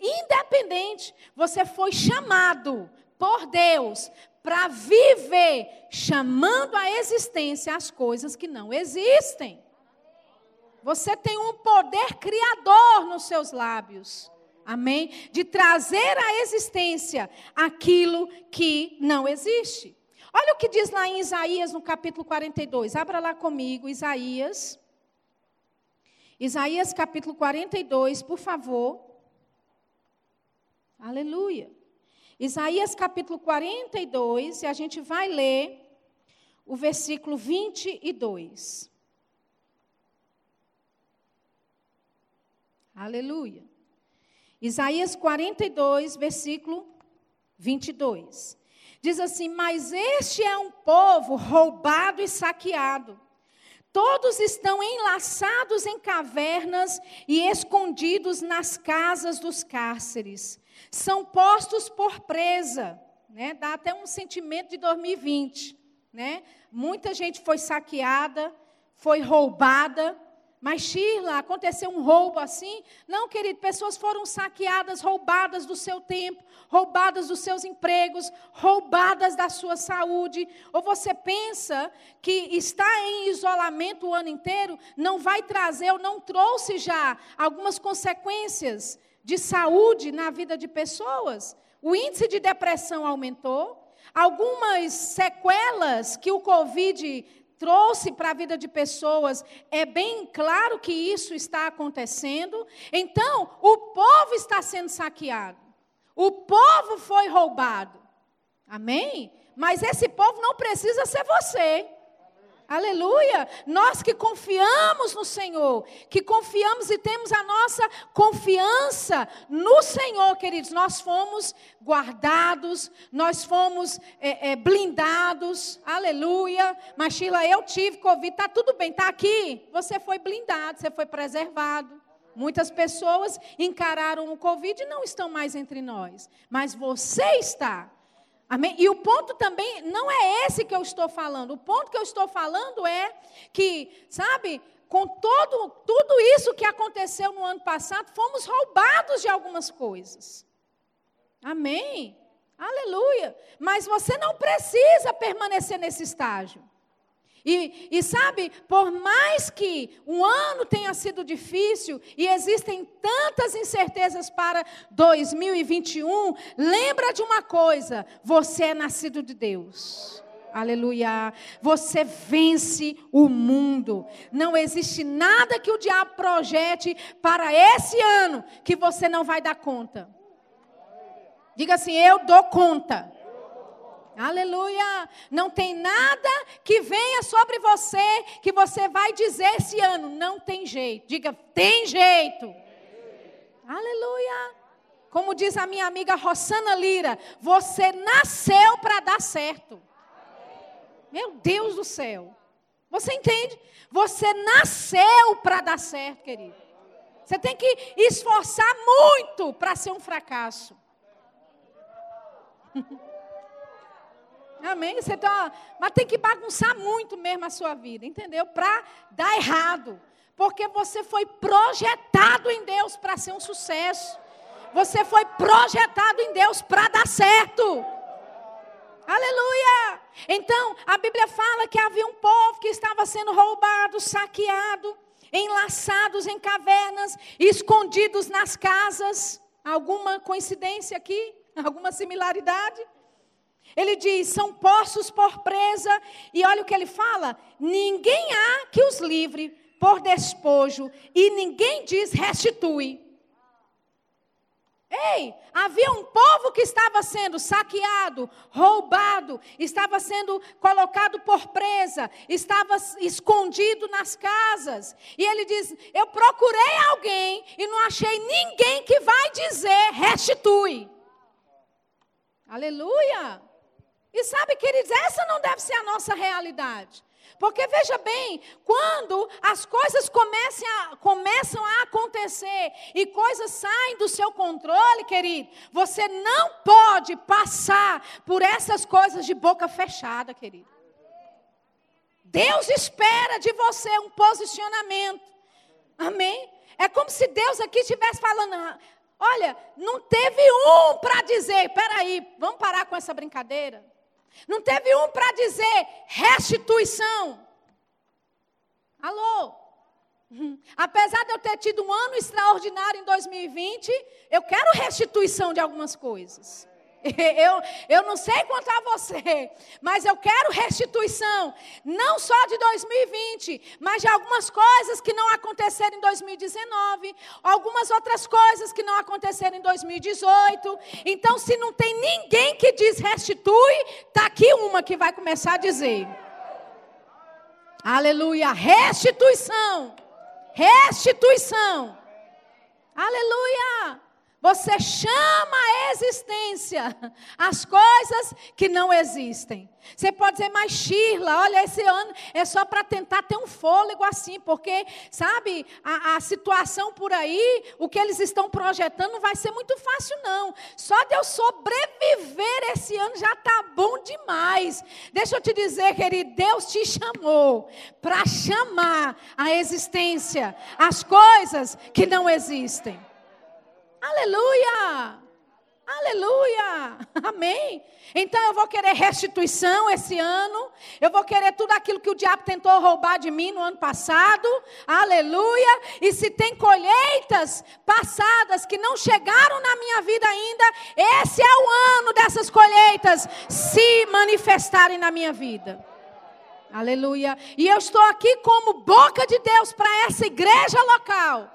Independente, você foi chamado por Deus para viver chamando à existência as coisas que não existem. Você tem um poder criador nos seus lábios. Amém? De trazer à existência aquilo que não existe. Olha o que diz lá em Isaías, no capítulo 42. Abra lá comigo, Isaías. Isaías, capítulo 42, por favor. Aleluia. Isaías capítulo 42, e a gente vai ler o versículo 22. Aleluia. Isaías 42, versículo 22. Diz assim: Mas este é um povo roubado e saqueado. Todos estão enlaçados em cavernas e escondidos nas casas dos cárceres são postos por presa. Né? Dá até um sentimento de 2020. Né? Muita gente foi saqueada, foi roubada. Mas, Shirla, aconteceu um roubo assim? Não, querido, pessoas foram saqueadas, roubadas do seu tempo, roubadas dos seus empregos, roubadas da sua saúde. Ou você pensa que estar em isolamento o ano inteiro não vai trazer ou não trouxe já algumas consequências de saúde na vida de pessoas. O índice de depressão aumentou. Algumas sequelas que o Covid trouxe para a vida de pessoas, é bem claro que isso está acontecendo. Então, o povo está sendo saqueado. O povo foi roubado. Amém? Mas esse povo não precisa ser você. Aleluia! Nós que confiamos no Senhor, que confiamos e temos a nossa confiança no Senhor, queridos, nós fomos guardados, nós fomos é, é, blindados, aleluia. Machila, eu tive Covid, está tudo bem, está aqui. Você foi blindado, você foi preservado. Muitas pessoas encararam o Covid e não estão mais entre nós, mas você está. Amém? E o ponto também não é esse que eu estou falando. O ponto que eu estou falando é que, sabe, com todo, tudo isso que aconteceu no ano passado, fomos roubados de algumas coisas. Amém? Aleluia. Mas você não precisa permanecer nesse estágio. E, e, sabe, por mais que um ano tenha sido difícil e existem tantas incertezas para 2021, lembra de uma coisa: você é nascido de Deus. Aleluia. Você vence o mundo. Não existe nada que o diabo projete para esse ano que você não vai dar conta. Diga assim: eu dou conta. Aleluia! Não tem nada que venha sobre você que você vai dizer esse ano. Não tem jeito. Diga, tem jeito. Aleluia! Como diz a minha amiga Rossana Lira, você nasceu para dar certo. Meu Deus do céu. Você entende? Você nasceu para dar certo, querido. Você tem que esforçar muito para ser um fracasso. Amém? Você tá, mas tem que bagunçar muito mesmo a sua vida, entendeu? Para dar errado. Porque você foi projetado em Deus para ser um sucesso. Você foi projetado em Deus para dar certo. Aleluia! Então, a Bíblia fala que havia um povo que estava sendo roubado, saqueado, enlaçados em cavernas, escondidos nas casas. Alguma coincidência aqui? Alguma similaridade? Ele diz: são postos por presa, e olha o que ele fala: ninguém há que os livre por despojo, e ninguém diz restitui. Ei, havia um povo que estava sendo saqueado, roubado, estava sendo colocado por presa, estava escondido nas casas. E ele diz: Eu procurei alguém e não achei ninguém que vai dizer restitui. Aleluia! E sabe, queridos, essa não deve ser a nossa realidade. Porque veja bem, quando as coisas a, começam a acontecer e coisas saem do seu controle, querido, você não pode passar por essas coisas de boca fechada, querido. Deus espera de você um posicionamento. Amém? É como se Deus aqui estivesse falando: olha, não teve um para dizer, peraí, vamos parar com essa brincadeira. Não teve um para dizer restituição. Alô? Apesar de eu ter tido um ano extraordinário em 2020, eu quero restituição de algumas coisas. Eu, eu não sei quanto a você, mas eu quero restituição, não só de 2020, mas de algumas coisas que não aconteceram em 2019, algumas outras coisas que não aconteceram em 2018. Então, se não tem ninguém que diz restitui, está aqui uma que vai começar a dizer. Aleluia, restituição, restituição. Aleluia. Você chama a existência as coisas que não existem. Você pode dizer, mas Shirla, olha, esse ano é só para tentar ter um fôlego assim, porque, sabe, a, a, situação por aí, o que eles estão projetando não vai ser muito fácil, não. Só de eu sobreviver esse ano já está bom demais. Deixa eu te dizer, querido, Deus te chamou para chamar a existência as coisas que não existem. Aleluia! Aleluia! Amém! Então eu vou querer restituição esse ano. Eu vou querer tudo aquilo que o diabo tentou roubar de mim no ano passado. Aleluia! E se tem colheitas passadas que não chegaram na minha vida ainda, esse é o ano dessas colheitas se manifestarem na minha vida. Aleluia! E eu estou aqui como boca de Deus para essa igreja local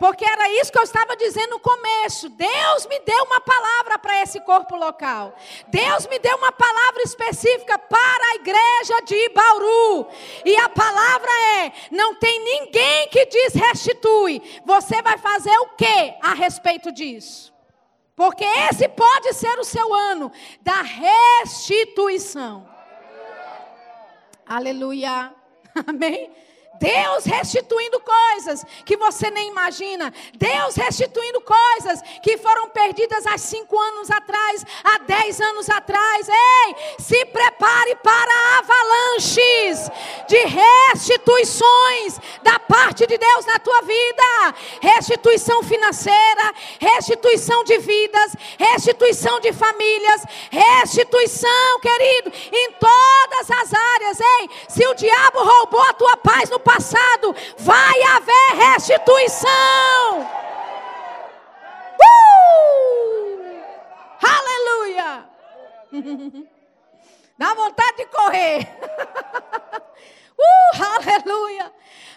porque era isso que eu estava dizendo no começo. Deus me deu uma palavra para esse corpo local. Deus me deu uma palavra específica para a igreja de Bauru. E a palavra é: não tem ninguém que diz restitui. Você vai fazer o que a respeito disso? Porque esse pode ser o seu ano da restituição. Aleluia. Amém? Deus restituindo coisas que você nem imagina. Deus restituindo coisas que foram perdidas há cinco anos atrás, há dez anos atrás. Ei, se prepare para avalanches de restituições da parte de Deus na tua vida. Restituição financeira, restituição de vidas, restituição de famílias, restituição, querido, em todas as áreas. Ei, se o diabo roubou a tua paz no passado, vai haver restituição. Uh! Aleluia! Dá vontade de correr. Uh, aleluia.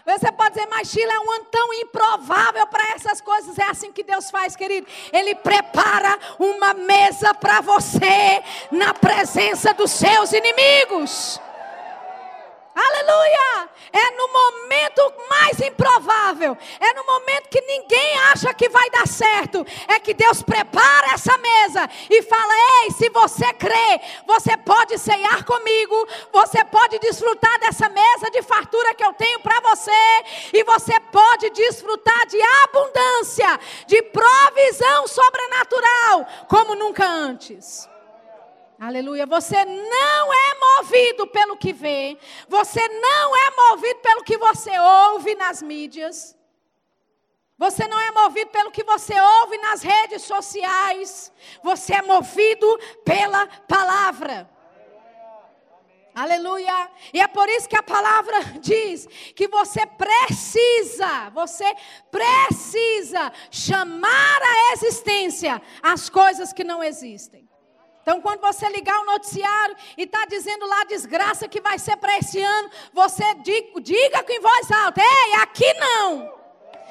Você pode dizer, mas Chile é um ano tão improvável para essas coisas. É assim que Deus faz, querido. Ele prepara uma mesa para você na presença dos seus inimigos. Aleluia! É no momento mais improvável, é no momento que ninguém acha que vai dar certo, é que Deus prepara essa mesa e fala: Ei, se você crê, você pode ceiar comigo, você pode desfrutar dessa mesa de fartura que eu tenho para você, e você pode desfrutar de abundância, de provisão sobrenatural, como nunca antes. Aleluia. Você não é movido pelo que vê. Você não é movido pelo que você ouve nas mídias. Você não é movido pelo que você ouve nas redes sociais. Você é movido pela palavra. Aleluia. E é por isso que a palavra diz que você precisa, você precisa chamar à existência as coisas que não existem. Então, quando você ligar o noticiário e está dizendo lá a desgraça que vai ser para esse ano, você diga, diga em voz alta: Ei, aqui não.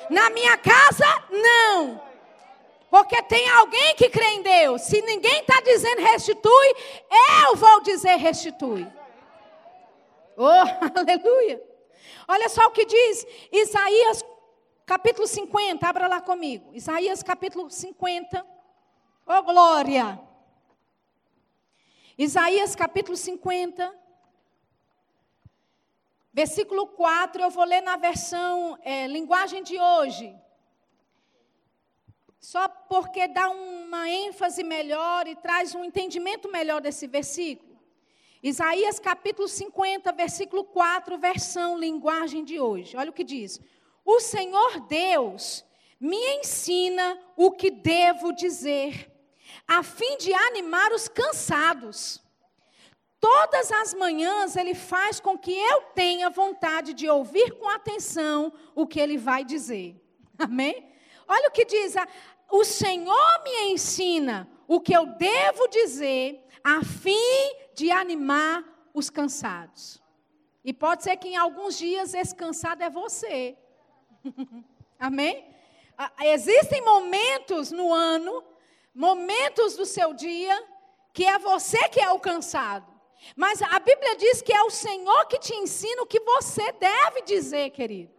Na minha casa, não. Porque tem alguém que crê em Deus. Se ninguém está dizendo restitui, eu vou dizer restitui. Oh, aleluia. Olha só o que diz Isaías capítulo 50. Abra lá comigo. Isaías capítulo 50. Oh, glória. Isaías capítulo 50, versículo 4, eu vou ler na versão é, linguagem de hoje. Só porque dá uma ênfase melhor e traz um entendimento melhor desse versículo. Isaías capítulo 50, versículo 4, versão linguagem de hoje. Olha o que diz: O Senhor Deus me ensina o que devo dizer a fim de animar os cansados. Todas as manhãs ele faz com que eu tenha vontade de ouvir com atenção o que ele vai dizer. Amém? Olha o que diz: o Senhor me ensina o que eu devo dizer a fim de animar os cansados. E pode ser que em alguns dias esse cansado é você. Amém? Existem momentos no ano momentos do seu dia que é você que é alcançado. Mas a Bíblia diz que é o Senhor que te ensina o que você deve dizer, querido.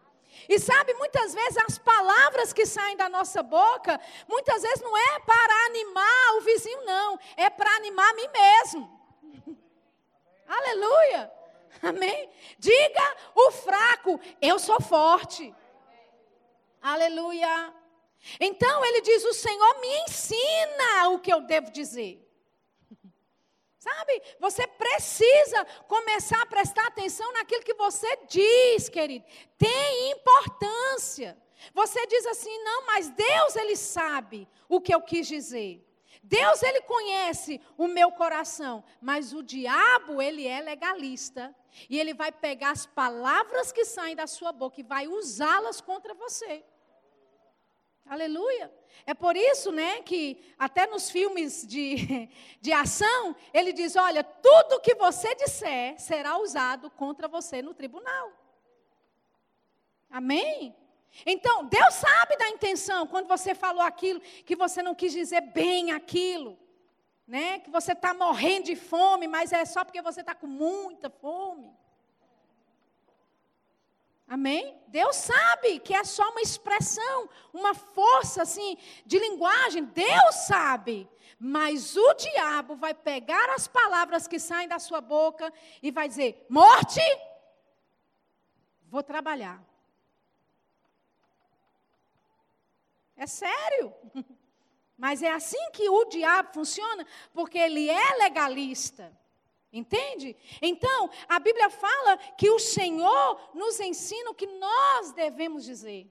E sabe, muitas vezes as palavras que saem da nossa boca, muitas vezes não é para animar o vizinho, não, é para animar a mim mesmo. Aleluia. Amém? Diga o fraco, eu sou forte. Aleluia. Então ele diz: O Senhor me ensina o que eu devo dizer. Sabe? Você precisa começar a prestar atenção naquilo que você diz, querido. Tem importância. Você diz assim: "Não, mas Deus ele sabe o que eu quis dizer. Deus ele conhece o meu coração, mas o diabo ele é legalista e ele vai pegar as palavras que saem da sua boca e vai usá-las contra você. Aleluia. É por isso, né, que até nos filmes de, de ação, ele diz: olha, tudo que você disser será usado contra você no tribunal. Amém? Então, Deus sabe da intenção, quando você falou aquilo, que você não quis dizer bem aquilo, né? Que você está morrendo de fome, mas é só porque você está com muita fome. Amém? Deus sabe que é só uma expressão, uma força assim de linguagem. Deus sabe. Mas o diabo vai pegar as palavras que saem da sua boca e vai dizer: morte, vou trabalhar. É sério. Mas é assim que o diabo funciona, porque ele é legalista. Entende? Então, a Bíblia fala que o Senhor nos ensina o que nós devemos dizer.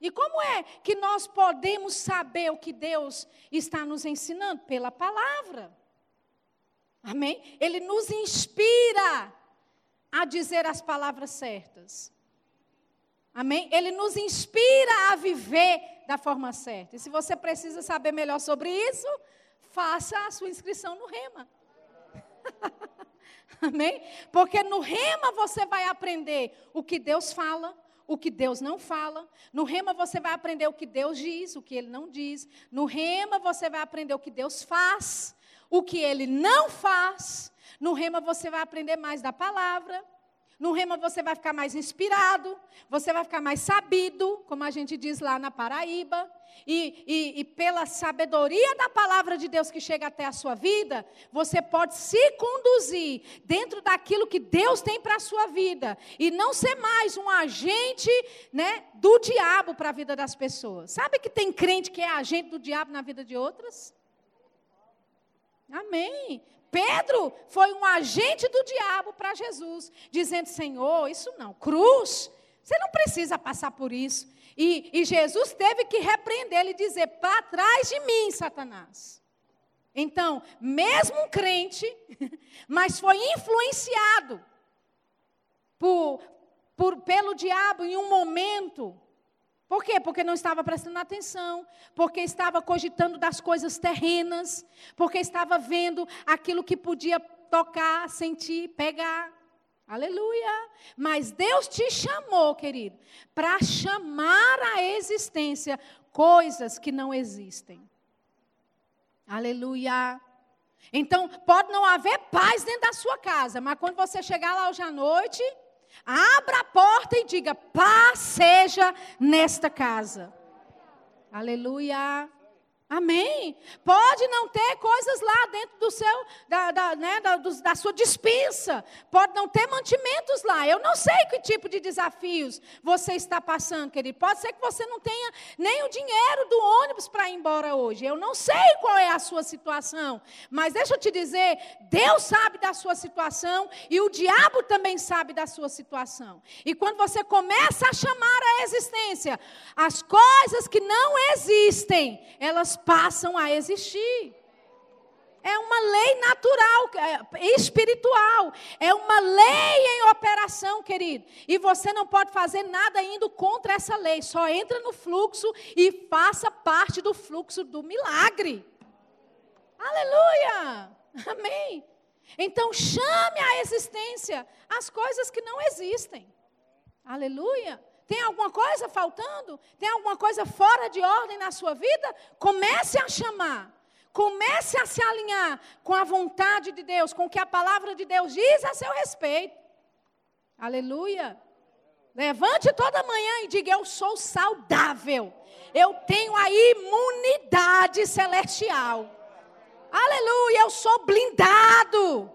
E como é que nós podemos saber o que Deus está nos ensinando? Pela palavra. Amém? Ele nos inspira a dizer as palavras certas. Amém? Ele nos inspira a viver da forma certa. E se você precisa saber melhor sobre isso, faça a sua inscrição no Rema. Amém? Porque no Rema você vai aprender o que Deus fala, o que Deus não fala. No rema você vai aprender o que Deus diz, o que ele não diz. No rema você vai aprender o que Deus faz, o que ele não faz. No rema você vai aprender mais da palavra. No rema você vai ficar mais inspirado, você vai ficar mais sabido, como a gente diz lá na Paraíba. E, e, e, pela sabedoria da palavra de Deus que chega até a sua vida, você pode se conduzir dentro daquilo que Deus tem para a sua vida. E não ser mais um agente né, do diabo para a vida das pessoas. Sabe que tem crente que é agente do diabo na vida de outras? Amém. Pedro foi um agente do diabo para Jesus, dizendo: Senhor, isso não, cruz, você não precisa passar por isso. E, e Jesus teve que repreender e dizer: para trás de mim, Satanás. Então, mesmo um crente, mas foi influenciado por, por, pelo diabo em um momento por quê? Porque não estava prestando atenção, porque estava cogitando das coisas terrenas, porque estava vendo aquilo que podia tocar, sentir, pegar. Aleluia! Mas Deus te chamou, querido, para chamar à existência coisas que não existem. Aleluia! Então, pode não haver paz dentro da sua casa, mas quando você chegar lá hoje à noite, Abra a porta e diga: paz seja nesta casa. Aleluia. Amém. Pode não ter coisas lá dentro do seu, da, da, né, da, do, da, sua dispensa. Pode não ter mantimentos lá. Eu não sei que tipo de desafios você está passando, querido. Pode ser que você não tenha nem o dinheiro do ônibus para ir embora hoje. Eu não sei qual é a sua situação. Mas deixa eu te dizer, Deus sabe da sua situação e o diabo também sabe da sua situação. E quando você começa a chamar a existência as coisas que não existem, elas passam a existir. É uma lei natural, é, espiritual. É uma lei em operação, querido. E você não pode fazer nada indo contra essa lei. Só entra no fluxo e faça parte do fluxo do milagre. Aleluia! Amém. Então chame à existência as coisas que não existem. Aleluia. Tem alguma coisa faltando? Tem alguma coisa fora de ordem na sua vida? Comece a chamar. Comece a se alinhar com a vontade de Deus, com o que a palavra de Deus diz a seu respeito. Aleluia. Levante toda manhã e diga: Eu sou saudável. Eu tenho a imunidade celestial. Aleluia. Eu sou blindado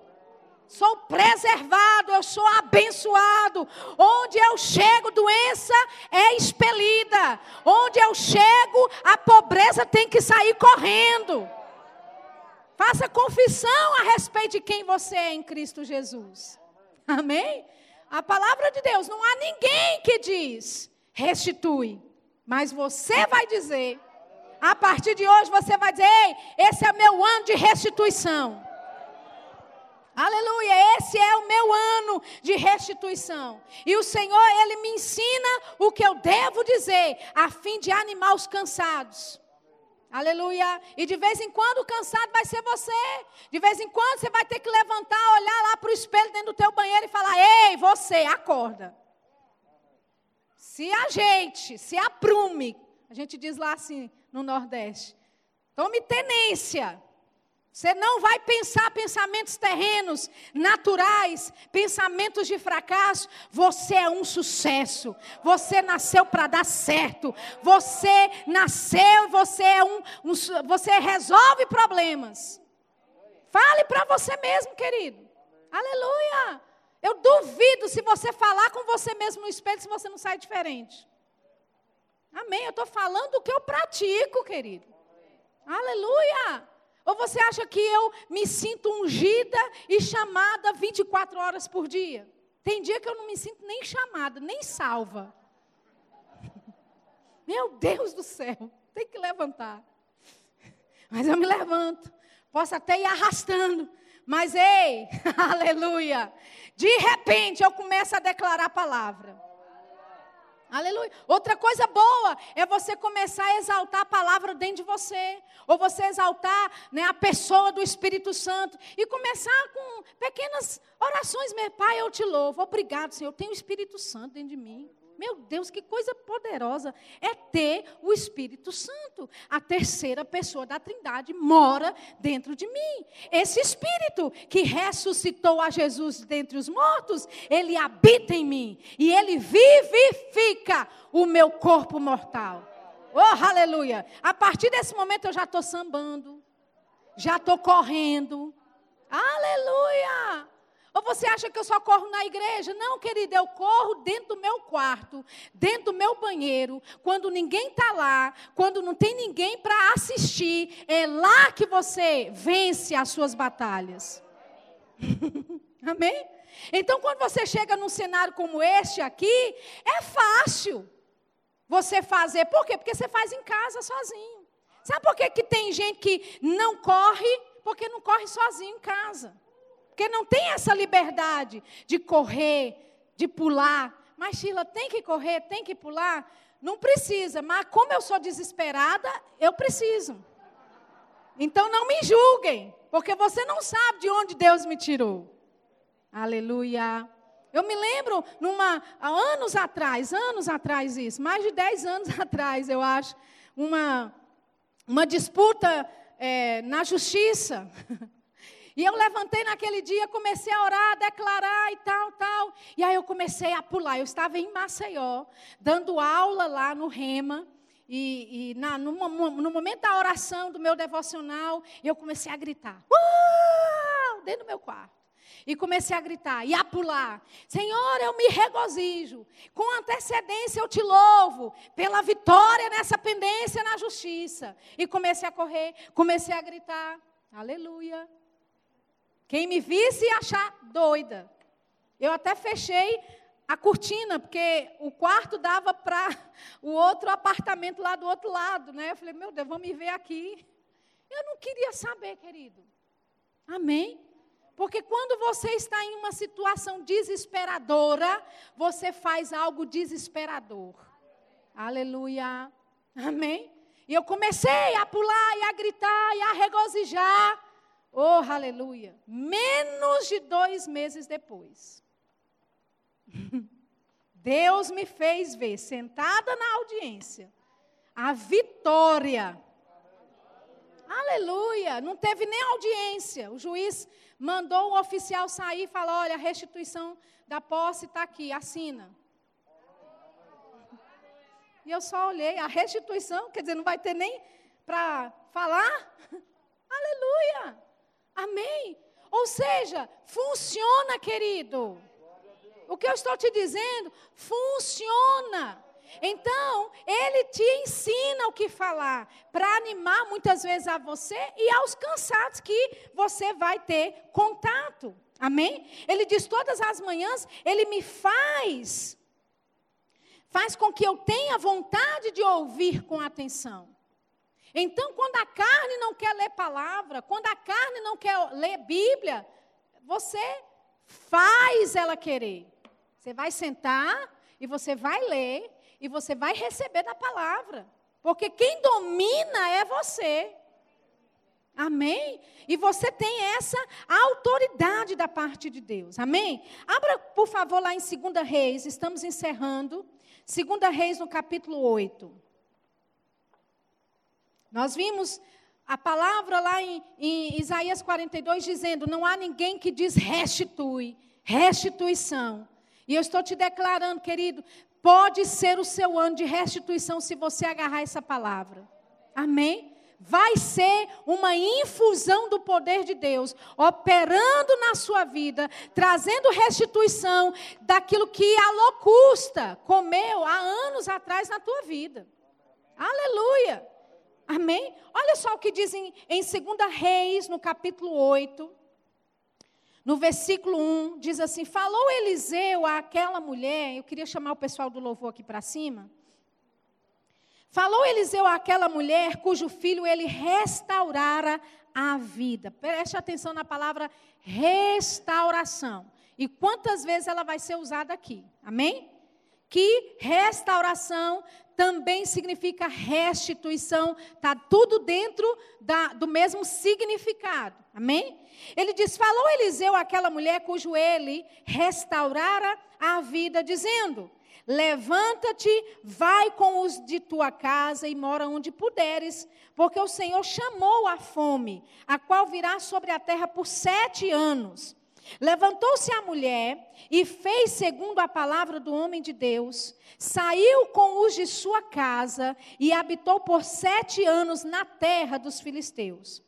sou preservado, eu sou abençoado. Onde eu chego, doença é expelida. Onde eu chego, a pobreza tem que sair correndo. Faça confissão a respeito de quem você é em Cristo Jesus. Amém? A palavra de Deus, não há ninguém que diz restitui, mas você vai dizer. A partir de hoje você vai dizer: Ei, esse é meu ano de restituição. Aleluia, esse é o meu ano de restituição. E o Senhor, Ele me ensina o que eu devo dizer, a fim de animar os cansados. Aleluia. E de vez em quando o cansado vai ser você. De vez em quando você vai ter que levantar, olhar lá para o espelho dentro do teu banheiro e falar: Ei, você, acorda. Se ajeite, se aprume. A gente diz lá assim no Nordeste. Tome tenência. Você não vai pensar pensamentos terrenos, naturais, pensamentos de fracasso. Você é um sucesso. Você nasceu para dar certo. Você nasceu, você é um, um você resolve problemas. Fale para você mesmo, querido. Aleluia. Eu duvido se você falar com você mesmo no espelho, se você não sai diferente. Amém. Eu estou falando o que eu pratico, querido. Aleluia. Ou você acha que eu me sinto ungida e chamada 24 horas por dia? Tem dia que eu não me sinto nem chamada, nem salva. Meu Deus do céu, tem que levantar. Mas eu me levanto. Posso até ir arrastando. Mas ei, aleluia. De repente eu começo a declarar a palavra. Aleluia. Outra coisa boa é você começar a exaltar a palavra dentro de você. Ou você exaltar né, a pessoa do Espírito Santo. E começar com pequenas orações. Meu Pai, eu te louvo. Obrigado, Senhor. Eu tenho o Espírito Santo dentro de mim. Meu Deus, que coisa poderosa é ter o Espírito Santo. A terceira pessoa da Trindade mora dentro de mim. Esse Espírito que ressuscitou a Jesus dentre os mortos, ele habita em mim e ele vivifica o meu corpo mortal. Oh, aleluia! A partir desse momento eu já estou sambando, já estou correndo. Aleluia! Ou você acha que eu só corro na igreja? Não, querida, eu corro dentro do meu quarto, dentro do meu banheiro, quando ninguém está lá, quando não tem ninguém para assistir. É lá que você vence as suas batalhas. Amém? Então, quando você chega num cenário como este aqui, é fácil você fazer. Por quê? Porque você faz em casa sozinho. Sabe por que, que tem gente que não corre? Porque não corre sozinho em casa. Porque não tem essa liberdade de correr, de pular. Mas Sheila, tem que correr, tem que pular? Não precisa, mas como eu sou desesperada, eu preciso. Então não me julguem, porque você não sabe de onde Deus me tirou. Aleluia. Eu me lembro, numa, anos atrás, anos atrás isso, mais de 10 anos atrás, eu acho, uma, uma disputa é, na justiça. E eu levantei naquele dia, comecei a orar, a declarar e tal, tal. E aí eu comecei a pular. Eu estava em Maceió, dando aula lá no Rema. E, e na, no, no, momento da oração do meu devocional, eu comecei a gritar. Dentro do meu quarto. E comecei a gritar e a pular. Senhor, eu me regozijo. Com antecedência eu te louvo pela vitória nessa pendência na justiça. E comecei a correr, comecei a gritar. Aleluia. Quem me visse ia achar doida. Eu até fechei a cortina, porque o quarto dava para o outro apartamento lá do outro lado, né? Eu falei, meu Deus, vão me ver aqui. Eu não queria saber, querido. Amém? Porque quando você está em uma situação desesperadora, você faz algo desesperador. Aleluia. Amém? E eu comecei a pular e a gritar e a regozijar. Oh, aleluia! Menos de dois meses depois, Deus me fez ver, sentada na audiência, a vitória. Aleluia! Não teve nem audiência. O juiz mandou o oficial sair e falou: olha, a restituição da posse está aqui, assina. E eu só olhei, a restituição, quer dizer, não vai ter nem para falar? Amém? Ou seja, funciona, querido. O que eu estou te dizendo, funciona. Então, ele te ensina o que falar, para animar muitas vezes a você e aos cansados que você vai ter contato. Amém? Ele diz todas as manhãs, ele me faz faz com que eu tenha vontade de ouvir com atenção. Então, quando a carne não quer ler palavra, quando a carne não quer ler Bíblia, você faz ela querer. Você vai sentar e você vai ler e você vai receber da palavra. Porque quem domina é você. Amém? E você tem essa autoridade da parte de Deus. Amém? Abra, por favor, lá em 2 Reis, estamos encerrando. 2 Reis, no capítulo 8. Nós vimos a palavra lá em, em, Isaías 42 dizendo: Não há ninguém que diz restitui, restituição. E eu estou te declarando, querido, pode ser o seu ano de restituição se você agarrar essa palavra. Amém? vai ser uma infusão do poder de Deus, operando na sua vida, trazendo restituição daquilo que a locusta comeu há anos atrás na tua vida. Aleluia! Amém? Olha só o que dizem em 2 Reis, no capítulo 8. No versículo 1, diz assim: Falou Eliseu àquela mulher, eu queria chamar o pessoal do louvor aqui para cima. Falou Eliseu àquela mulher cujo filho ele restaurara a vida. Preste atenção na palavra restauração. E quantas vezes ela vai ser usada aqui? Amém? Que restauração também significa restituição, está tudo dentro da, do mesmo significado. Amém? Ele diz: Falou Eliseu àquela mulher cujo ele restaurara a vida, dizendo: Levanta-te, vai com os de tua casa e mora onde puderes, porque o Senhor chamou a fome, a qual virá sobre a terra por sete anos. Levantou-se a mulher e fez segundo a palavra do homem de Deus, saiu com os de sua casa e habitou por sete anos na terra dos filisteus.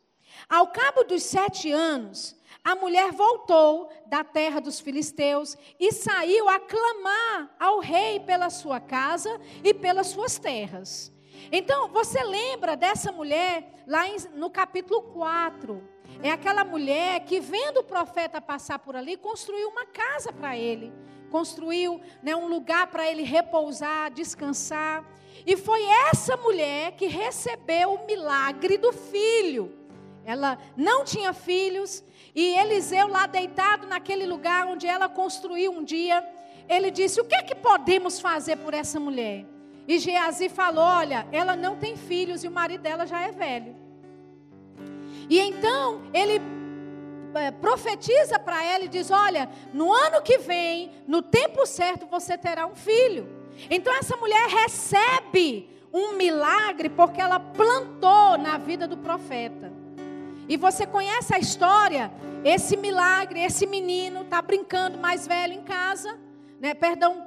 Ao cabo dos sete anos, a mulher voltou da terra dos filisteus e saiu a clamar ao rei pela sua casa e pelas suas terras. Então, você lembra dessa mulher lá no capítulo 4? É aquela mulher que, vendo o profeta passar por ali, construiu uma casa para ele, construiu né, um lugar para ele repousar, descansar. E foi essa mulher que recebeu o milagre do filho. Ela não tinha filhos, e Eliseu, lá deitado naquele lugar onde ela construiu um dia, ele disse: O que é que podemos fazer por essa mulher? E Geazi falou: Olha, ela não tem filhos e o marido dela já é velho. E então ele é, profetiza para ela e diz: Olha, no ano que vem, no tempo certo, você terá um filho. Então essa mulher recebe um milagre porque ela plantou na vida do profeta. E você conhece a história? Esse milagre, esse menino está brincando mais velho em casa, né? Perdão,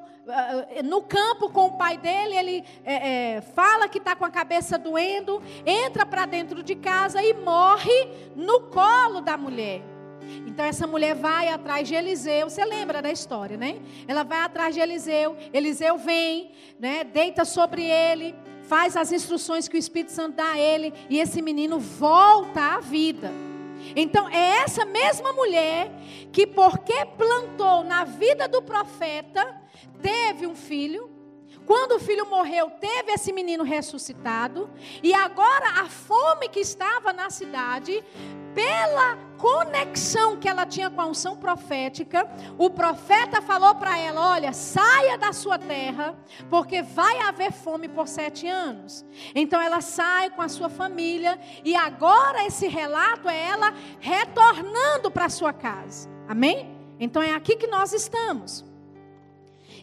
no campo com o pai dele, ele é, é, fala que está com a cabeça doendo, entra para dentro de casa e morre no colo da mulher. Então essa mulher vai atrás de Eliseu, você lembra da história, né? Ela vai atrás de Eliseu, Eliseu vem, né? Deita sobre ele, faz as instruções que o Espírito Santo dá a ele e esse menino volta à vida. Então é essa mesma mulher que porque plantou na vida do profeta, teve um filho, quando o filho morreu, teve esse menino ressuscitado, e agora a fome que estava na cidade, pela conexão que ela tinha com a unção profética, o profeta falou para ela: Olha, saia da sua terra, porque vai haver fome por sete anos. Então ela sai com a sua família, e agora esse relato é ela retornando para sua casa. Amém? Então é aqui que nós estamos.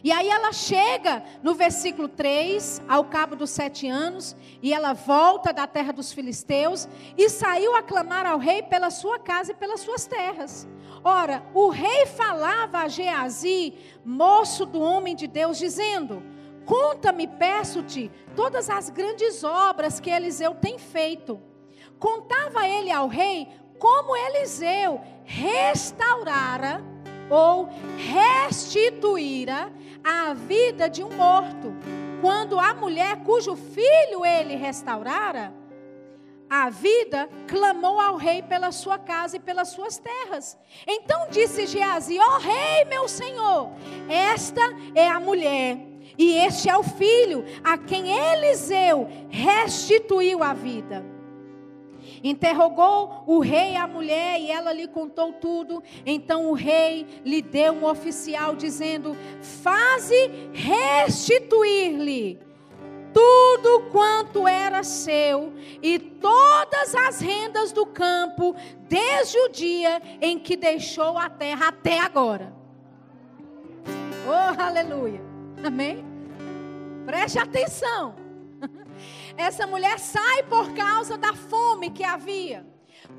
E aí ela chega no versículo 3, ao cabo dos sete anos, e ela volta da terra dos filisteus e saiu a clamar ao rei pela sua casa e pelas suas terras. Ora, o rei falava a Geazi, moço do homem de Deus, dizendo: Conta-me, peço-te, todas as grandes obras que Eliseu tem feito. Contava ele ao rei como Eliseu restaurara ou restituíra a vida de um morto. Quando a mulher cujo filho ele restaurara, a vida clamou ao rei pela sua casa e pelas suas terras. Então disse Geazi: Ó oh, rei, meu senhor, esta é a mulher e este é o filho a quem Eliseu restituiu a vida. Interrogou o rei a mulher e ela lhe contou tudo. Então o rei lhe deu um oficial dizendo: Faze restituir-lhe tudo quanto era seu e todas as rendas do campo, desde o dia em que deixou a terra até agora. Oh, aleluia. Amém? Preste atenção. Essa mulher sai por causa da fome que havia.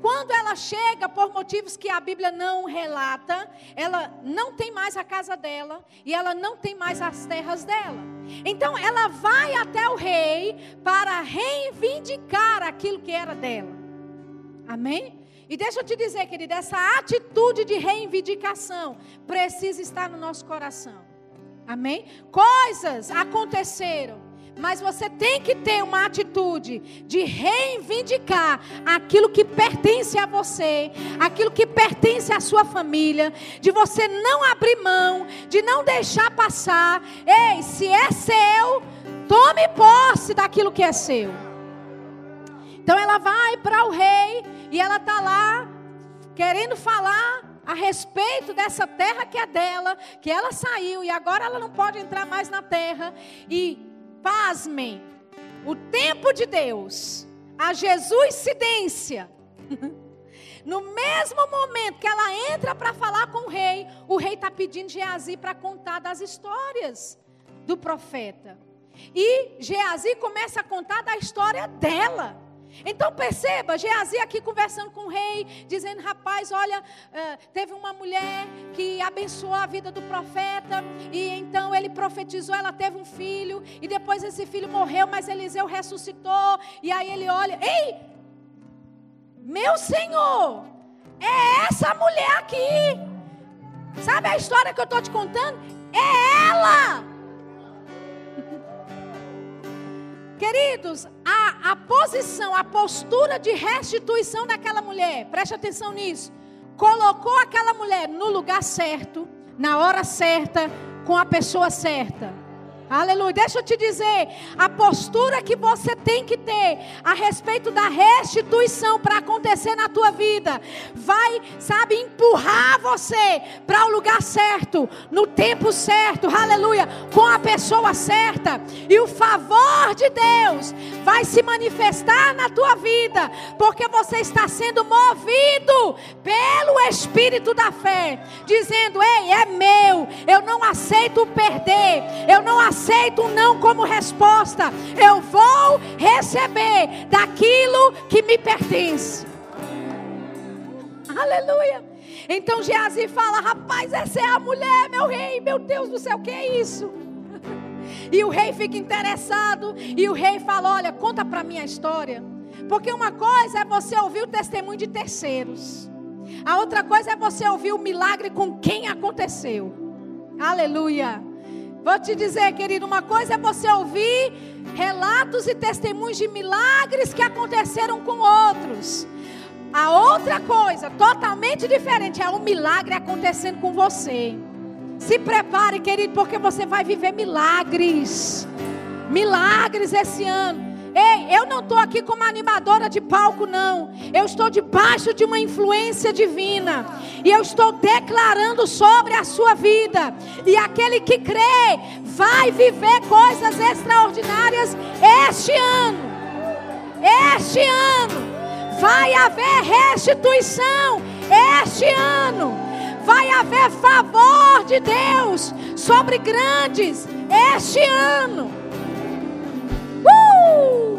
Quando ela chega, por motivos que a Bíblia não relata, ela não tem mais a casa dela e ela não tem mais as terras dela. Então ela vai até o rei para reivindicar aquilo que era dela. Amém? E deixa eu te dizer, querida, essa atitude de reivindicação precisa estar no nosso coração. Amém? Coisas aconteceram mas você tem que ter uma atitude de reivindicar aquilo que pertence a você, aquilo que pertence à sua família, de você não abrir mão, de não deixar passar. Ei, se é seu, tome posse daquilo que é seu. Então ela vai para o rei e ela está lá querendo falar a respeito dessa terra que é dela, que ela saiu e agora ela não pode entrar mais na terra. E pasmem, o tempo de Deus, a Jesuscidência. No mesmo momento que ela entra para falar com o rei, o rei está pedindo Geazi para contar das histórias do profeta. E Geazi começa a contar da história dela. Então perceba, Geazi aqui conversando com o rei, dizendo: rapaz, olha, uh, teve uma mulher que abençoou a vida do profeta, e então ele profetizou, ela teve um filho, e depois esse filho morreu, mas Eliseu ressuscitou, e aí ele olha: ei, meu senhor, é essa mulher aqui. Sabe a história que eu estou te contando? É ela. Queridos, a, a posição, a postura de restituição daquela mulher, preste atenção nisso, colocou aquela mulher no lugar certo, na hora certa, com a pessoa certa. Aleluia. Deixa eu te dizer, a postura que você tem que ter a respeito da restituição para acontecer na tua vida, vai, sabe, empurrar você para o lugar certo, no tempo certo. Aleluia. Com a pessoa certa. E o favor de Deus vai se manifestar na tua vida, porque você está sendo movido pelo espírito da fé, dizendo: "Ei, é meu. Eu não aceito perder. Eu não aceito aceito um não como resposta. Eu vou receber daquilo que me pertence. Aleluia. Então Geazi fala: Rapaz, essa é a mulher, meu rei, meu Deus do céu, que é isso? E o rei fica interessado. E o rei fala: Olha, conta para mim a história. Porque uma coisa é você ouvir o testemunho de terceiros. A outra coisa é você ouvir o milagre com quem aconteceu. Aleluia. Vou te dizer, querido, uma coisa é você ouvir relatos e testemunhos de milagres que aconteceram com outros. A outra coisa, totalmente diferente, é um milagre acontecendo com você. Se prepare, querido, porque você vai viver milagres. Milagres esse ano. Ei, eu não estou aqui como animadora de palco, não. Eu estou debaixo de uma influência divina. E eu estou declarando sobre a sua vida. E aquele que crê vai viver coisas extraordinárias este ano. Este ano. Vai haver restituição este ano. Vai haver favor de Deus sobre grandes este ano.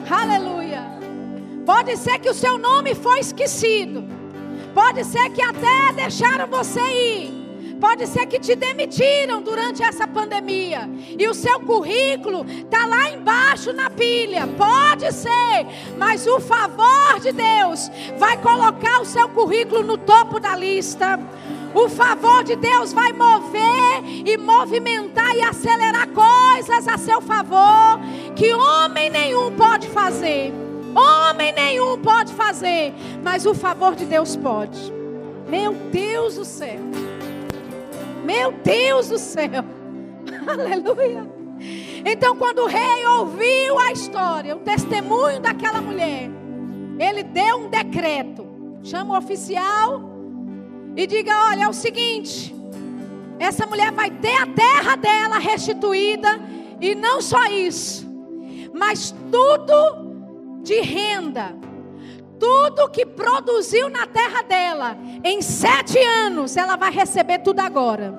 Aleluia. Pode ser que o seu nome foi esquecido. Pode ser que até deixaram você ir. Pode ser que te demitiram durante essa pandemia e o seu currículo está lá embaixo na pilha. Pode ser, mas o favor de Deus vai colocar o seu currículo no topo da lista. O favor de Deus vai mover e movimentar e acelerar coisas a seu favor que homem nenhum pode fazer. Homem nenhum pode fazer, mas o favor de Deus pode. Meu Deus do céu. Meu Deus do céu. Aleluia. Então, quando o rei ouviu a história, o testemunho daquela mulher, ele deu um decreto. Chama o oficial e diga: olha, é o seguinte. Essa mulher vai ter a terra dela restituída. E não só isso, mas tudo de renda, tudo que produziu na terra dela, em sete anos, ela vai receber tudo agora.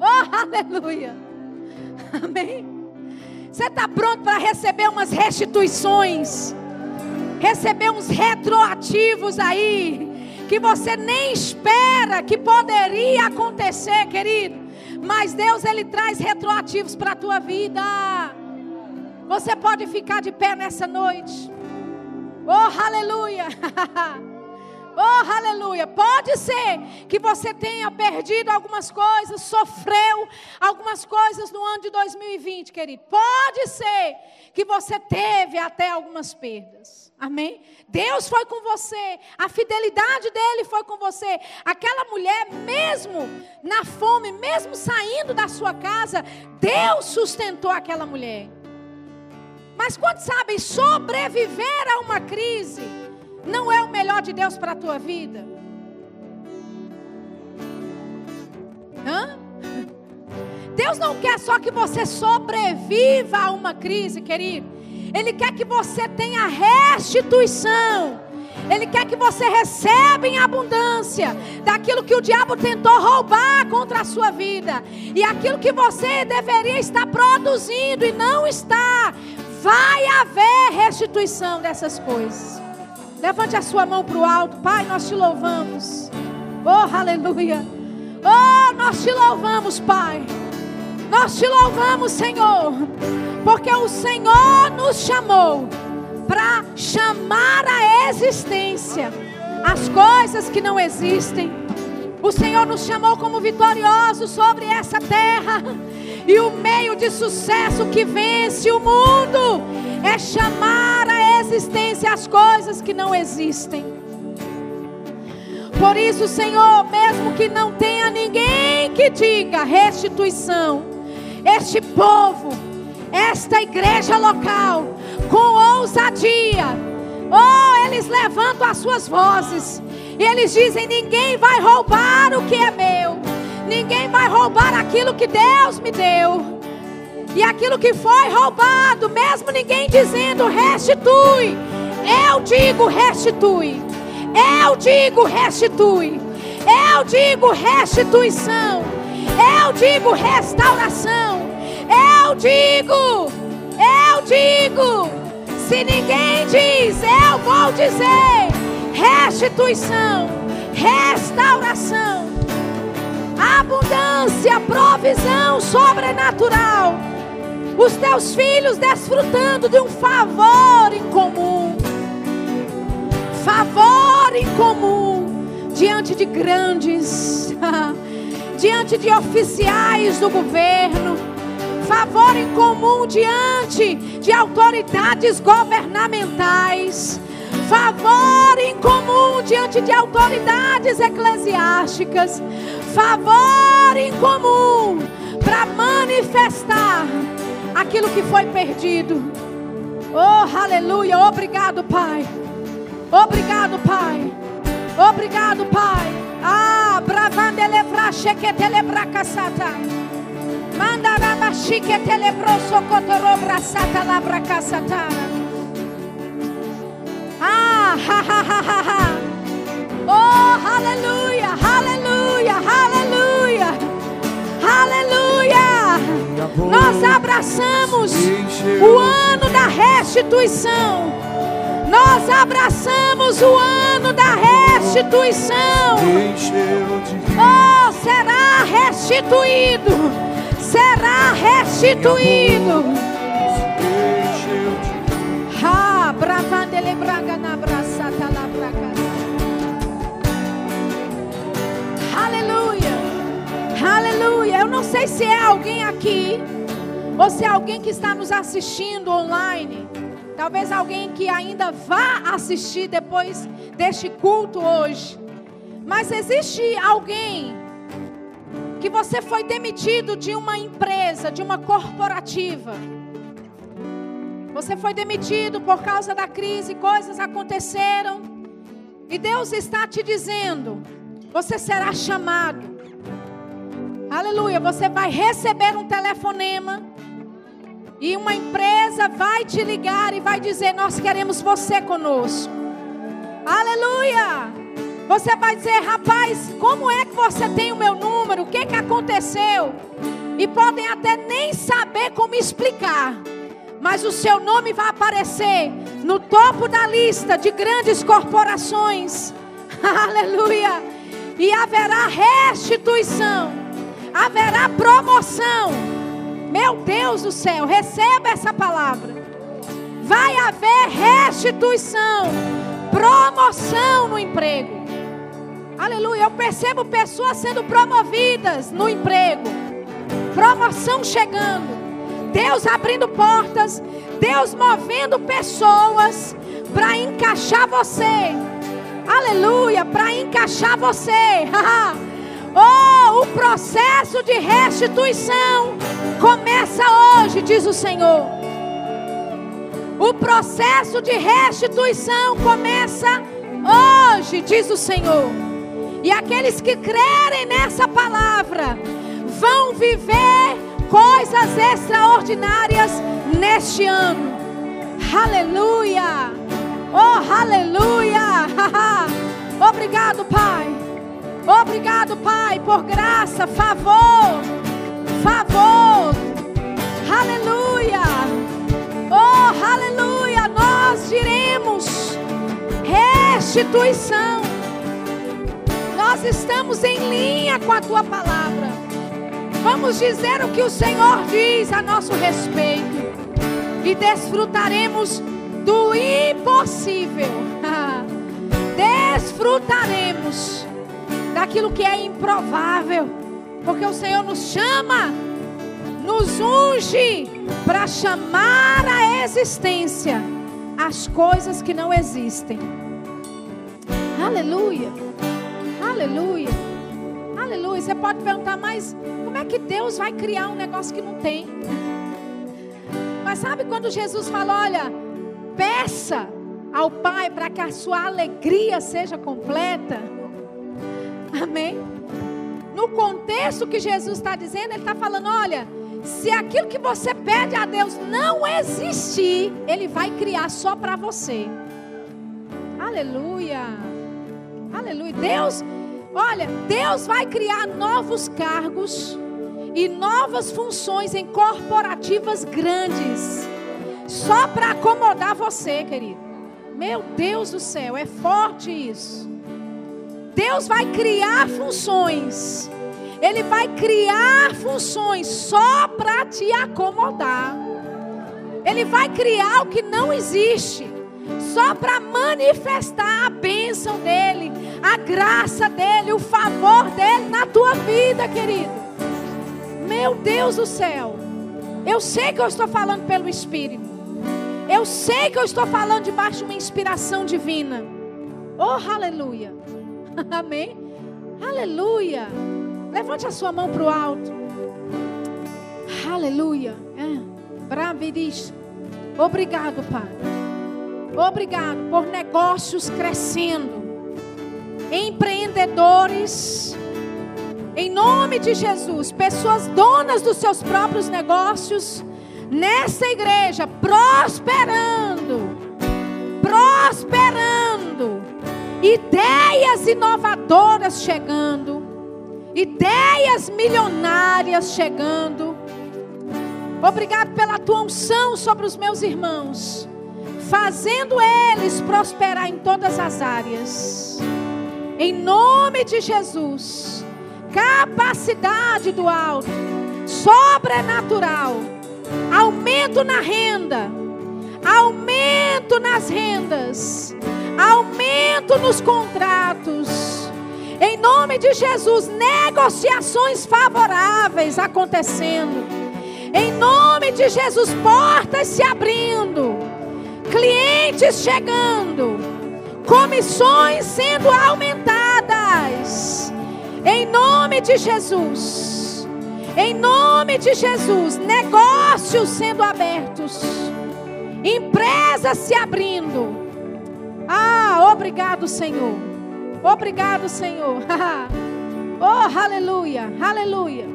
Oh, aleluia! Amém. Você está pronto para receber umas restituições? Receber uns retroativos aí, que você nem espera que poderia acontecer, querido. Mas Deus ele traz retroativos para a tua vida. Você pode ficar de pé nessa noite. Oh, aleluia! Oh, aleluia. Pode ser que você tenha perdido algumas coisas, sofreu algumas coisas no ano de 2020, querido. Pode ser que você teve até algumas perdas. Amém? Deus foi com você, a fidelidade dele foi com você. Aquela mulher, mesmo na fome, mesmo saindo da sua casa, Deus sustentou aquela mulher. Mas quantos sabem sobreviver a uma crise? não é o melhor de Deus para a tua vida? Hã? Deus não quer só que você sobreviva a uma crise, querido. Ele quer que você tenha restituição. Ele quer que você receba em abundância daquilo que o diabo tentou roubar contra a sua vida. E aquilo que você deveria estar produzindo e não está. Vai haver restituição dessas coisas. Levante a sua mão para o alto. Pai, nós te louvamos. Oh, aleluia. Oh, nós te louvamos, Pai. Nós te louvamos, Senhor. Porque o Senhor nos chamou para chamar a existência as coisas que não existem. O Senhor nos chamou como vitoriosos sobre essa terra. E o meio de sucesso que vence o mundo é chamar a existência as coisas que não existem. Por isso, Senhor, mesmo que não tenha ninguém que diga restituição, este povo, esta igreja local, com ousadia, oh, eles levantam as suas vozes e eles dizem: ninguém vai roubar o que é meu, ninguém vai roubar aquilo que Deus me deu. E aquilo que foi roubado, mesmo ninguém dizendo restitui, eu digo restitui. Eu digo restitui. Eu digo restituição. Eu digo restauração. Eu digo. Eu digo. Se ninguém diz, eu vou dizer restituição, restauração, abundância, provisão sobrenatural os teus filhos desfrutando de um favor em comum. Favor em comum diante de grandes, diante de oficiais do governo. Favor em comum diante de autoridades governamentais. Favor em comum diante de autoridades eclesiásticas. Favor em comum para manifestar aquilo que foi perdido. Oh, aleluia. Obrigado, Pai. Obrigado, Pai. Obrigado, Pai. Ah, bravandele brache que telebra casata. Mandaraba chique telebro socotoro brasata la bracasata. Ah, ha ha ha ha ha. Oh, aleluia, aleluia, aleluia. Aleluia. Nós abraçamos o ano da restituição. Nós abraçamos o ano da restituição. Oh, será restituído. Será restituído. Ah, bravandele braga na braçata lá braga. Aleluia. Aleluia. Eu não sei se é alguém aqui, ou se é alguém que está nos assistindo online. Talvez alguém que ainda vá assistir depois deste culto hoje. Mas existe alguém que você foi demitido de uma empresa, de uma corporativa. Você foi demitido por causa da crise, coisas aconteceram. E Deus está te dizendo: você será chamado. Aleluia. Você vai receber um telefonema. E uma empresa vai te ligar e vai dizer: Nós queremos você conosco. Aleluia. Você vai dizer: Rapaz, como é que você tem o meu número? O que, que aconteceu? E podem até nem saber como explicar. Mas o seu nome vai aparecer no topo da lista de grandes corporações. Aleluia! E haverá restituição, haverá promoção. Meu Deus do céu, receba essa palavra. Vai haver restituição, promoção no emprego. Aleluia. Eu percebo pessoas sendo promovidas no emprego, promoção chegando. Deus abrindo portas, Deus movendo pessoas para encaixar você. Aleluia, para encaixar você. oh, o processo de restituição começa hoje, diz o Senhor. O processo de restituição começa hoje, diz o Senhor. E aqueles que crerem nessa palavra vão viver coisas extraordinárias neste ano. Aleluia! Oh, aleluia! Obrigado, Pai. Obrigado, Pai, por graça, favor, favor. Aleluia! Oh, aleluia! Nós diremos restituição. Nós estamos em linha com a tua palavra. Vamos dizer o que o Senhor diz a nosso respeito e desfrutaremos do impossível. desfrutaremos daquilo que é improvável, porque o Senhor nos chama, nos unge para chamar à existência as coisas que não existem. Aleluia. Aleluia. Aleluia. Você pode perguntar, mas como é que Deus vai criar um negócio que não tem? Mas sabe quando Jesus fala, olha, peça ao Pai para que a sua alegria seja completa? Amém? No contexto que Jesus está dizendo, Ele está falando: olha, se aquilo que você pede a Deus não existir, Ele vai criar só para você. Aleluia. Aleluia. Deus Olha, Deus vai criar novos cargos e novas funções em corporativas grandes, só para acomodar você, querido. Meu Deus do céu, é forte isso. Deus vai criar funções, Ele vai criar funções só para te acomodar. Ele vai criar o que não existe só para manifestar a bênção dele, a graça dele, o favor dele na tua vida, querido. Meu Deus do céu, eu sei que eu estou falando pelo Espírito, eu sei que eu estou falando debaixo de uma inspiração divina. Oh, aleluia, amém, aleluia. Levante a sua mão para o alto, aleluia. É. Bravidish. Obrigado, Pai. Obrigado por negócios crescendo, empreendedores, em nome de Jesus, pessoas donas dos seus próprios negócios, nessa igreja, prosperando, prosperando, ideias inovadoras chegando, ideias milionárias chegando. Obrigado pela tua unção sobre os meus irmãos fazendo eles prosperar em todas as áreas. Em nome de Jesus, capacidade do alto, sobrenatural, aumento na renda, aumento nas rendas, nos contratos. Em nome de Jesus, negociações favoráveis acontecendo. Em nome de Jesus, portas se abrindo clientes chegando, comissões sendo aumentadas. Em nome de Jesus. Em nome de Jesus, negócios sendo abertos, empresas se abrindo. Ah, obrigado, Senhor. Obrigado, Senhor. oh, aleluia, aleluia,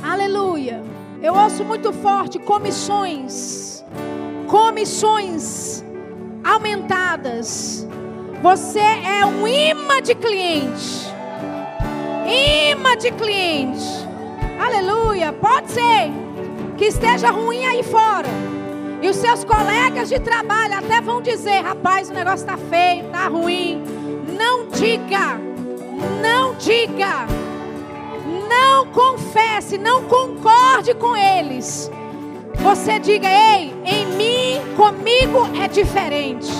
aleluia. Eu ouço muito forte comissões comissões aumentadas. Você é um imã de cliente. Imã de cliente. Aleluia. Pode ser que esteja ruim aí fora. E os seus colegas de trabalho até vão dizer: rapaz, o negócio está feio, está ruim. Não diga, não diga, não confesse, não concorde com eles. Você diga: ei, em mim, comigo é diferente.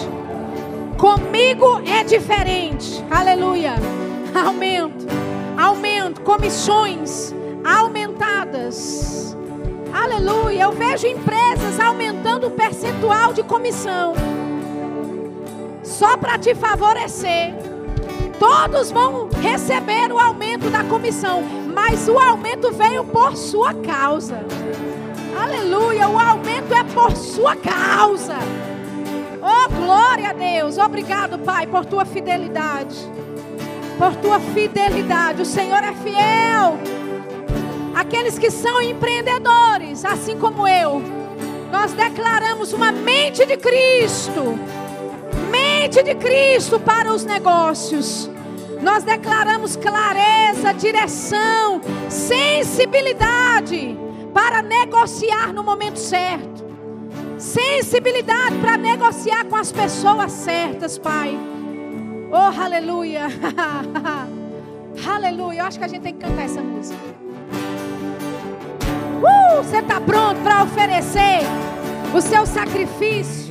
Comigo é diferente. Aleluia. Aumento, aumento, comissões aumentadas. Aleluia. Eu vejo empresas aumentando o percentual de comissão. Só para te favorecer. Todos vão receber o aumento da comissão, mas o aumento veio por sua causa. Aleluia, o aumento é por sua causa. Oh, glória a Deus. Obrigado, Pai, por tua fidelidade. Por tua fidelidade. O Senhor é fiel. Aqueles que são empreendedores, assim como eu, nós declaramos uma mente de Cristo. Mente de Cristo para os negócios. Nós declaramos clareza, direção, sensibilidade para negociar no momento certo. Sensibilidade para negociar com as pessoas certas, Pai. Oh, aleluia. aleluia. Eu acho que a gente tem que cantar essa música. Uh, você está pronto para oferecer o seu sacrifício?